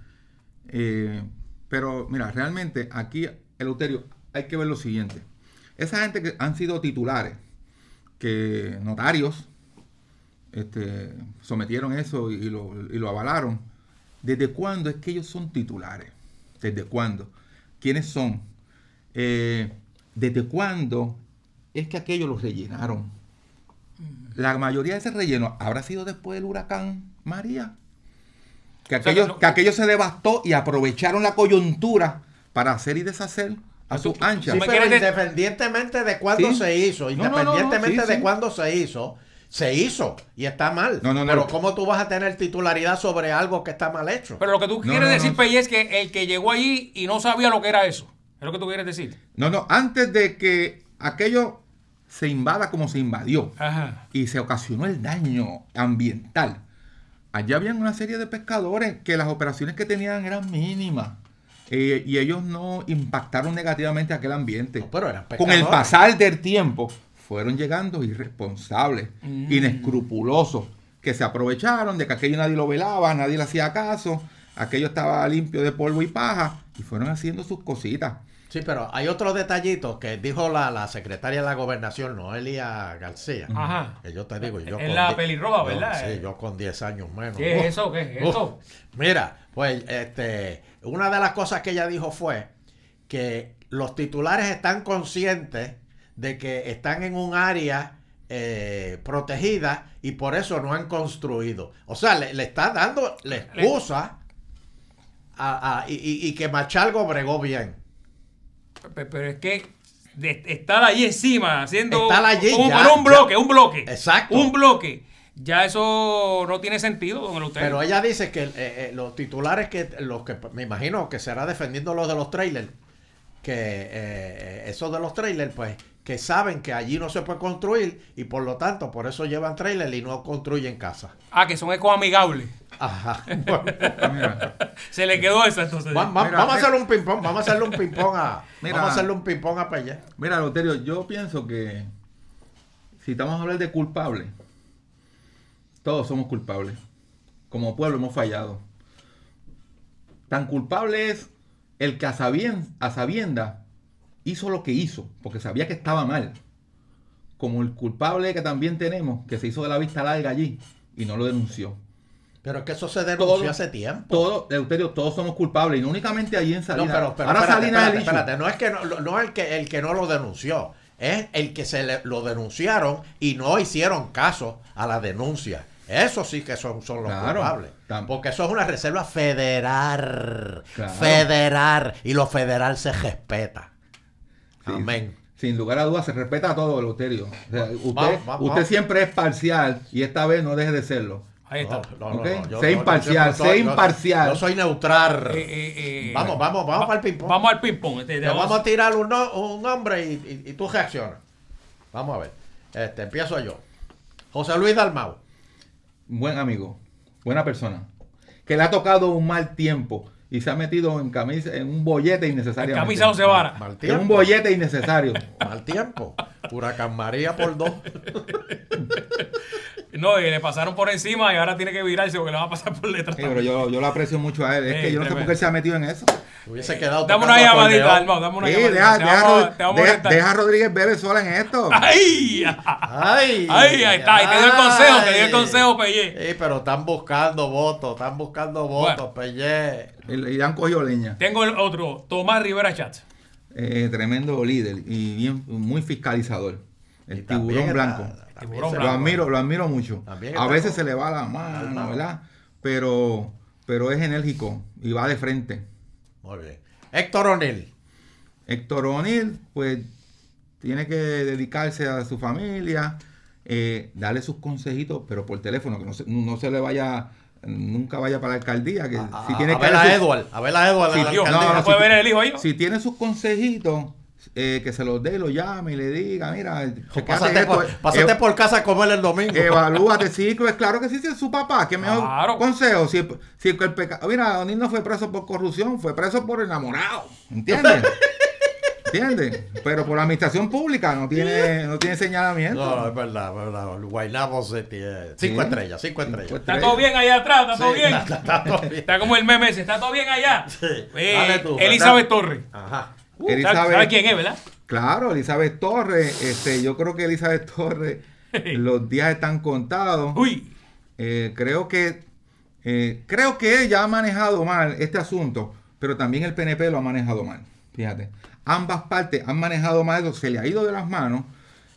C: Eh, pero mira, realmente aquí, Eleuterio, hay que ver lo siguiente. Esa gente que han sido titulares, que notarios, este, sometieron eso y lo, avalaron. ¿Desde cuándo es que ellos son titulares? ¿Desde cuándo? ¿Quiénes son? ¿Desde cuándo es que aquellos los rellenaron? La mayoría de ese relleno habrá sido después del huracán María. Que
A: O sea,
C: aquello,
A: lo-
C: que aquello se devastó y aprovecharon la coyuntura para hacer y deshacer a
A: Tú-
C: su
A: tú-
C: ancha.
A: tú
B: Sí,
A: me
B: pero independientemente de cuándo
C: Sí.
B: se hizo,
C: No, no, no, no,
B: independientemente
C: sí,
B: de
C: sí.
B: cuándo se hizo, se hizo y está mal.
C: No, no, no.
B: Pero ¿cómo tú vas a tener titularidad sobre algo que está mal hecho?
A: Pero lo que tú
C: No,
A: quieres
C: no,
A: decir,
C: no.
A: Pelle, es que el que llegó allí y no sabía lo que era eso. Es lo que tú quieres decir.
C: No, no, antes de que aquello se invada como se invadió
A: Ajá.
C: y se ocasionó el daño ambiental, allá habían una serie de pescadores que las operaciones que tenían eran mínimas eh, y ellos no impactaron negativamente a aquel ambiente.
B: No, pero eran
C: Con el pasar del tiempo fueron llegando irresponsables,
A: Mm.
C: inescrupulosos, que se aprovecharon de que aquello nadie lo velaba, nadie le hacía caso, aquello estaba limpio de polvo y paja y fueron haciendo sus cositas.
B: Sí, pero hay otro detallito que dijo la, la secretaria de la gobernación, Noelia García.
A: Ajá.
B: Que yo te digo, yo con
A: la pelirroja,
B: yo-
A: ¿verdad?
B: Sí, yo con 10 años menos.
A: ¿Qué es eso? ¿Qué es eso?
B: Mira, pues este, una de las cosas que ella dijo fue que los titulares están conscientes de que están en un área eh, protegida y por eso no han construido. O sea, le, le está dando la excusa a- a- y, y- y que Machalgo bregó bien.
A: Pe- Pero es que de- estar allí encima haciendo
B: Estar allí, ya,
A: pero un bloque,
B: ya.
A: un bloque.
B: Exacto.
A: Un bloque. Ya eso no tiene sentido, don Eleuterio.
B: Pero ella dice que eh, eh, los titulares que los que me imagino que será defendiendo los de los trailers, que eh, esos de los trailers, pues, que saben que allí no se puede construir y por lo tanto por eso llevan trailer y no construyen casa.
A: Ah, que son ecoamigables.
B: Ajá. Bueno, [LAUGHS]
C: mira.
A: Se le quedó eso entonces.
B: va- va-
C: Mira,
B: vamos a hacerle un ping pong, vamos a hacerle un ping pong a
C: Mira.
B: vamos a hacerle un ping pong a Pelle.
C: Mira, Loterio, yo pienso que si estamos a hablar de culpables, todos somos culpables. Como pueblo hemos fallado. Tan culpable es el que a, sabien- a sabienda hizo lo que hizo, porque sabía que estaba mal. Como el culpable que también tenemos, que se hizo de la vista larga allí y no lo denunció.
B: Pero es que eso se denunció
C: Todo-
B: hace tiempo.
C: Todo, Euterio, todos somos culpables y no únicamente allí en
B: No,
C: Salinas.
B: pero, pero
C: Ahora
B: espérate,
C: Salinas.
B: No es que no, no es el que el que no lo denunció, es el que se le, lo denunciaron y no hicieron caso a la denuncia. Eso sí que son, son los
C: Claro.
B: culpables. Porque eso es una reserva federal.
C: Claro.
B: Federal. Y lo federal se respeta.
C: Sí,
B: Amén.
C: Sin lugar a dudas, se respeta todo, Eleuterio. O sea, usted
B: Vamos, vamos,
C: usted
B: vamos.
C: siempre es parcial y esta vez no deje de serlo.
A: Ahí está.
B: No, no, no, no,
C: Sé imparcial, sé imparcial.
B: Yo soy neutral.
A: Eh, eh, eh,
B: Vamos, vamos, vamos para el ping-pong.
A: Vamos al ping-pong. Este,
B: Te vamos a tirar un, no- un nombre y, y- y tú reaccionas. Vamos a ver. Este, empiezo yo. José Luis Dalmau.
C: Buen amigo, buena persona. Que le ha tocado un mal tiempo y se ha metido en camisa, en un bollete innecesario.
A: Camisa once varas.
B: Mal
C: En un bollete innecesario.
B: Mal tiempo. Huracán María por dos. [LAUGHS]
A: No, y le pasaron por encima y ahora tiene que virarse porque le va a pasar por detrás.
C: Sí, pero yo, yo lo aprecio mucho a él. Es que yo no sé por qué él se ha metido en eso.
B: Hubiese quedado
A: Dame una llamadita. Almao, dame una
C: Sí,
A: llamadita.
C: deja, deja,
A: vamos,
C: deja-
A: orientar.
C: deja a Rodríguez Bebe sola en esto. [LAUGHS]
A: ¡Ay!
B: Ay,
A: Ahí, ahí está, y te dio el consejo, te dio el
B: ay.
A: consejo, Pelle.
B: Sí, pero están buscando votos, están buscando votos, Pelle.
C: Y le y han cogido leña.
A: Tengo el otro, Tomás Rivera Chatz.
C: Eh, tremendo líder y bien, muy fiscalizador. El
B: Y
C: tiburón blanco.
A: Tiburón
C: Lo
B: va-
C: admiro, lo admiro mucho. A veces
B: con-
C: se le va la mano. ¿verdad? Pero, pero es enérgico y va de frente.
B: Muy bien. Héctor O'Neill.
C: Héctor O'Neill, pues, tiene que dedicarse a su familia, eh, darle sus consejitos, pero por teléfono, que no se, no se le vaya, nunca vaya para la alcaldía. Que
B: A,
C: si tiene
B: a
C: que
B: ver a Edward. A ver a Edward. de la
A: Dios,
B: alcaldía.
A: no,
C: no,
A: puede
C: si-
A: ver el hijo ahí.
C: Si tiene sus consejitos, eh, que se los dé, lo llame y le diga, mira, [LAUGHS]
B: Pásate, por, pásate
C: eh,
B: por casa a comer el domingo.
C: Evalúate, [LAUGHS] sí, pues claro que sí, sí, es su papá. ¿Qué mejor
A: Claro.
C: consejo? Si, si el pecado. Mira, O'Neill no fue preso por corrupción, fue preso por enamorado. ¿Entiendes? [LAUGHS] ¿Entiendes? Pero por la administración pública no tiene, no tiene señalamiento.
B: No, es verdad, es verdad. Guaynabo City. eh, Cinco
C: Sí.
B: estrellas, cinco estrellas.
C: Cinco
A: Está todo bien allá atrás, está todo bien.
B: está- está todo bien.
A: Está como el meme ese, está todo bien allá.
B: Sí.
A: Eh,
B: Dale tú,
A: Elizabeth
B: ¿verdad?
A: Torres.
B: Ajá.
A: Uh, ¿sabe-
C: Elizabeth-
A: ¿Sabe quién es, verdad?
C: Claro, Elizabeth Torres. Este, yo creo que Elizabeth Torres, [LAUGHS] los días están contados.
A: Uy,
C: Eh, creo que eh, creo que ella ha manejado mal este asunto, pero también el PNP lo ha manejado mal. Fíjate, ambas partes han manejado mal eso, se le ha ido de las manos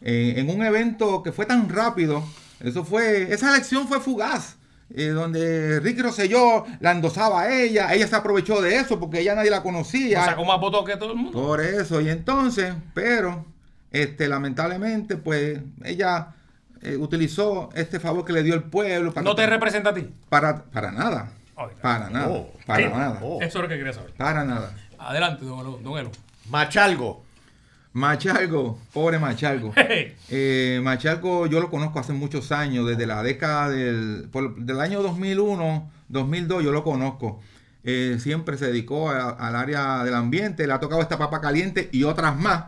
C: eh, en un evento que fue tan rápido. Eso fue, esa elección fue fugaz. Eh, donde Ricky Rosselló la endosaba a ella, ella se aprovechó de eso porque ella nadie la conocía.
A: sacó más votos que todo el mundo.
C: Por eso, y entonces, pero, este, lamentablemente, pues, ella eh, utilizó este favor que le dio el pueblo para,
A: No te representa a ti.
C: para, para nada.
A: Oiga.
C: Para nada.
B: Oh,
C: para nada.
B: Oh.
A: Eso es lo que quería saber.
C: Para nada.
A: Adelante, don Elo. Don Elo.
B: Machalgo.
C: Machalgo, pobre Machalgo. [LAUGHS] Eh, Machalgo yo lo conozco hace muchos años, desde la década del, por- del año 2001, 2002 yo lo conozco. Eh, siempre se dedicó a- al área del ambiente, le ha tocado esta papa caliente y otras más,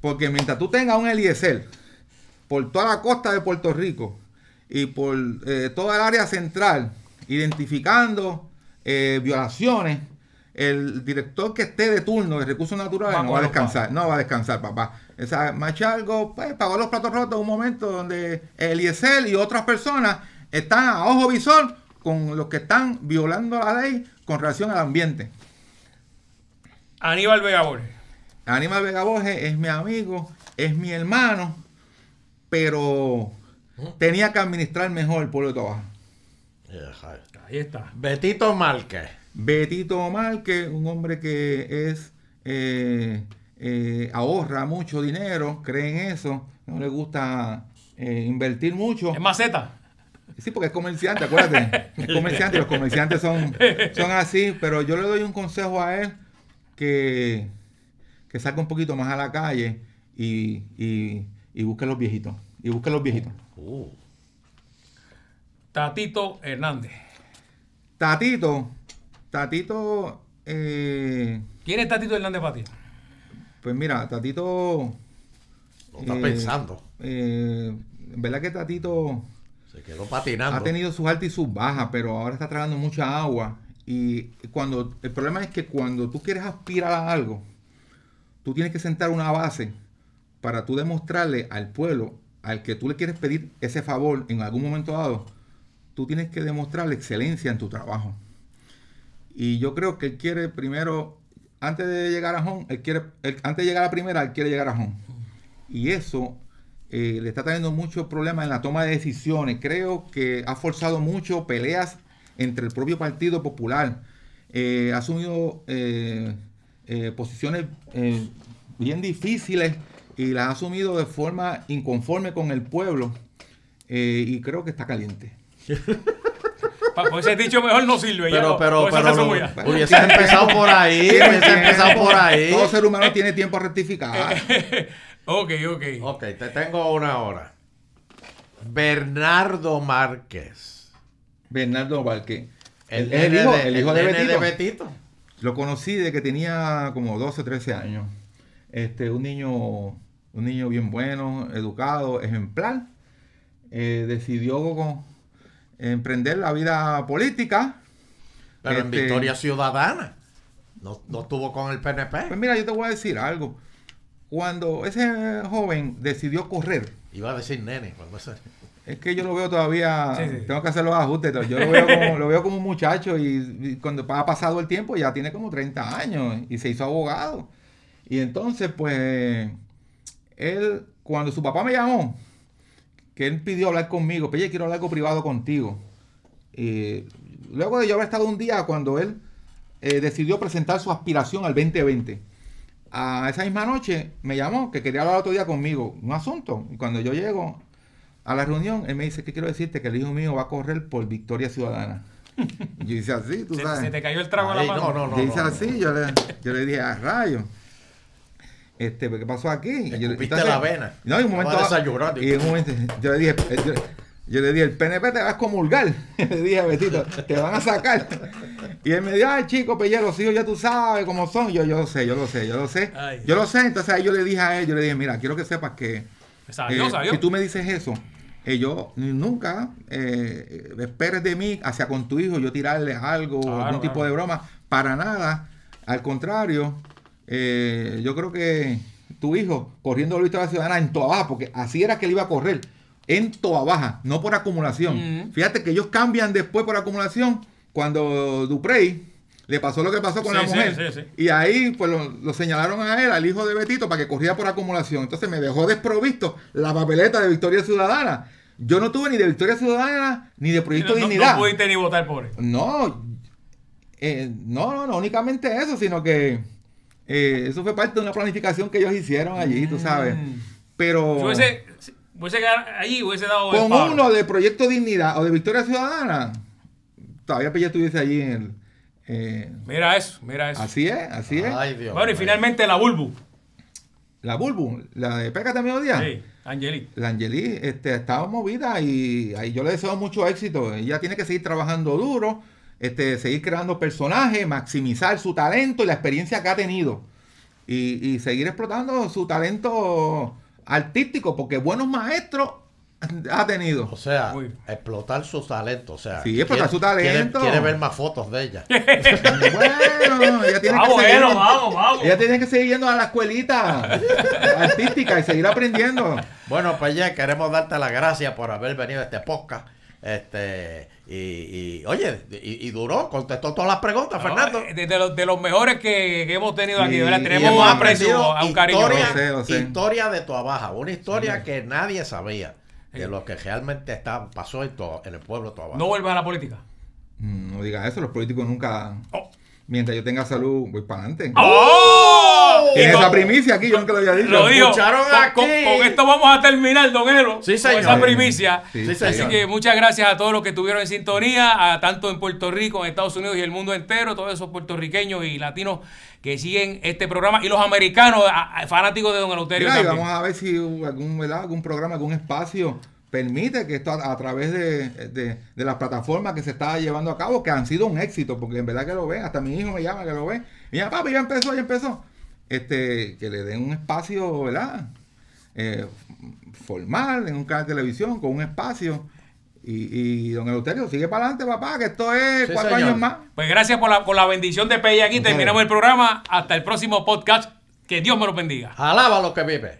C: porque mientras tú tengas un Eliezer por toda la costa de Puerto Rico y por eh, toda el área central, identificando violaciones, el director que esté de turno de recursos naturales no va a descansar, no va a descansar, papá. Esa Machalgo pues, pagó los platos rotos en un momento donde Eliezer y otras personas están a ojo visor con los que están violando la ley con relación al ambiente.
A: Aníbal Vega Borges.
C: Aníbal Vega Borges es mi amigo, es mi hermano, pero tenía que administrar mejor el pueblo de Tobaja.
A: Ahí está.
B: Betito Márquez.
C: Betito Márquez, un hombre que es eh, eh, ahorra mucho dinero, cree en eso, no le gusta eh, invertir mucho.
A: Es maceta.
C: Sí, porque es comerciante, acuérdate. [LAUGHS] Es comerciante, los comerciantes son, son así, pero yo le doy un consejo a él que, que salga un poquito más a la calle y, y, y busque los viejitos. Y busque los viejitos.
B: Uh,
A: Tatito Hernández.
C: Tatito, Tatito, eh,
A: ¿Quién es Tatito Hernández para ti?
C: pues mira, Tatito.
B: lo está
C: eh,
B: pensando.
C: eh, en verdad que Tatito
B: Se quedó patinando.
C: ha tenido sus altas y sus bajas, pero ahora está tragando mucha agua Y cuando el problema es que cuando tú quieres aspirar a algo, tú tienes que sentar una base para tú demostrarle al pueblo al que tú le quieres pedir ese favor en algún momento dado, tú tienes que demostrarle excelencia en tu trabajo. Y yo creo que él quiere primero, antes de llegar a home, él quiere, él- antes de llegar a la primera, él quiere llegar a home. Y eso eh, le está trayendo muchos problemas en la toma de decisiones. Creo que ha forzado mucho peleas entre el propio Partido Popular. Eh, ha asumido eh, posiciones bien difíciles y las ha asumido de forma inconforme con el pueblo. Y creo que está caliente. [LAUGHS]
A: Pa- Pues ese dicho mejor no sirve. ya
B: Pero,
A: no-
B: pero,
A: con
B: pero, lo-
A: ya. [LAUGHS]
B: hubiese empezado por ahí, hubiese empezado por ahí.
C: Todo ser humano tiene tiempo a rectificar. [LAUGHS]
A: Ok, ok.
B: Ok, te tengo una hora. Bernardo Márquez.
C: Bernardo Valque.
B: El,
C: es el hijo,
B: de,
C: el hijo de, Betito.
B: Betito.
C: Lo conocí de que tenía como 12 o 13 años. Este, un niño, un niño bien bueno, educado, ejemplar. Eh, decidió co- emprender la vida política.
B: Pero en
C: Este,
B: Victoria Ciudadana. No, no estuvo con el PNP.
C: Pues mira, yo te voy a decir algo. Cuando ese joven decidió correr,
B: Iba a decir nene. cuando
C: es que yo lo veo todavía,
A: Sí, sí.
C: tengo que hacer los ajustes. Yo lo veo como, lo veo como un muchacho y, y cuando ha pasado el tiempo ya tiene como 30 años y se hizo abogado. Y entonces, pues, él, cuando su papá me llamó, que él pidió hablar conmigo, oye, quiero hablar algo privado contigo. Y luego de yo haber estado un día cuando él eh, decidió presentar su aspiración al 2020. A esa misma noche me llamó que quería hablar otro día conmigo, un asunto. Y cuando yo llego a la reunión, él me dice que quiero decirte que el hijo mío va a correr por Victoria Ciudadana. [LAUGHS] Yo hice así, tú
A: Se,
C: sabes.
A: se te cayó el trago en la mano.
B: no, no,
C: yo
B: no,
C: hice
B: no,
C: así, Yo, le, yo le dije a rayo. Este, ¿qué pasó aquí?
B: Te
C: Yo-
B: escupiste la vena.
C: No, y un momento.
B: A
C: y en un momento, yo le dije, eh, yo, yo le dije, el PNP te vas a comulgar. [LAUGHS] le dije, Betito, te van a sacar. Y él me dijo, ay, chico, pues ya los hijos ya tú sabes cómo son. Yo, yo lo sé, yo lo sé, yo lo sé.
A: Ay.
C: Yo lo sé. Entonces ahí yo le dije a él, yo le dije, mira, quiero que sepas que
A: Salió,
C: eh,
A: salió.
C: si tú me dices eso, eh, yo nunca eh, esperes de mí hacia con tu hijo yo tirarle algo,
A: Claro,
C: algún tipo
A: claro.
C: de broma, para nada. Al contrario, eh, yo creo que tu hijo corriendo la Victoria Ciudadana en Toa Baja, porque así era que él iba a correr, en Toa Baja, no por acumulación. Fíjate que ellos cambian después por acumulación cuando Duprey le pasó lo que pasó con
A: Sí,
C: la mujer.
A: sí, sí.
C: Y ahí pues lo, lo señalaron a él, al hijo de Betito, para que corría por acumulación. Entonces me dejó desprovisto la papeleta de Victoria Ciudadana. Yo no tuve ni de Victoria Ciudadana ni de Proyecto
A: no, no-
C: Dignidad.
A: no pudiste ni votar por él.
C: No, eh, no, no, no únicamente eso, sino que eh, eso fue parte de una planificación que ellos hicieron allí, tú sabes.
A: Mm.
C: Pero
A: Si hubiese, hubiese ganado allí, hubiese dado el
C: con uno de Proyecto Dignidad o de Victoria Ciudadana, todavía ya estuviese allí en el... eh,
A: Mira eso, mira eso.
C: así es, así es.
B: Ay, Dios.
A: bueno, y finalmente la Bulbu.
C: La Bulbu, la de Pécate a Mediodía.
A: Sí, Angeli.
C: La Angeli este, estaba movida y, yo le deseo mucho éxito. Ella tiene que seguir trabajando duro, este, seguir creando personajes, maximizar su talento y la experiencia que ha tenido. Y, y seguir explotando su talento artístico, porque buenos maestros ha tenido.
B: O sea, explotar su talento. O sea,
C: Sí, explotar
B: quiere-
C: su talento.
B: Quiere, quiere ver más fotos de ella. [LAUGHS]
C: Bueno, ella tiene
A: Ah,
C: que seguir,
A: bueno, vamos, vamos.
C: ella tiene que seguir yendo a la escuelita artística y seguir aprendiendo.
B: Bueno, pues ya queremos darte las gracias por haber venido a este podcast. Este, y, y, oye, y, y duró, contestó todas las preguntas, Fernando.
A: De, de los, de los mejores que, que hemos tenido aquí,
C: Y-
A: ¿verdad? Tenemos
B: hemos
A: un aprecio,
B: aprendido
A: a un cariño.
B: historia,
C: Lo sé, lo sé.
B: historia de Toa Baja, una historia que nadie sabía de
A: Sí.
B: lo que realmente está, pasó en, Toa- en el pueblo de Toa Baja.
A: No vuelvas a la política.
C: Mm, No digas eso, los políticos nunca.
A: Oh.
C: Mientras yo tenga salud, voy para adelante.
A: ¡Oh!
C: Tiene
A: Y con-
C: esa primicia aquí, yo nunca lo había dicho.
A: Lo dijo.
B: escucharon
A: Con,
B: aquí.
A: con- con esto vamos a terminar, don Elo.
B: Sí,
A: Con
B: señor.
A: esa primicia.
C: Sí,
B: Sí,
A: Así
B: señor.
A: que muchas gracias a todos los que estuvieron en sintonía, a tanto en Puerto Rico, en Estados Unidos y el mundo entero, todos esos puertorriqueños y latinos que siguen este programa y los americanos a- a- fanáticos de Don Eleuterio
C: Mira, y vamos a ver si algún, ¿verdad? algún programa, algún espacio permite que esto a, a través de, de- de las plataformas que se está llevando a cabo, que han sido un éxito, porque en verdad que lo ven, hasta mi hijo me llama que lo ve. Y ya, papi, ya empezó, ya empezó. Este, que le den un espacio, ¿verdad? Eh, formal, en un canal de televisión, con un espacio. Y, y don Eleuterio, sigue para adelante, papá, que esto es
B: Sí,
C: cuatro
B: señor.
C: años más.
A: Pues gracias por la, por la bendición de Pella aquí. Terminamos el programa. Hasta el próximo podcast. Que Dios me lo bendiga.
B: Alaba lo que vive.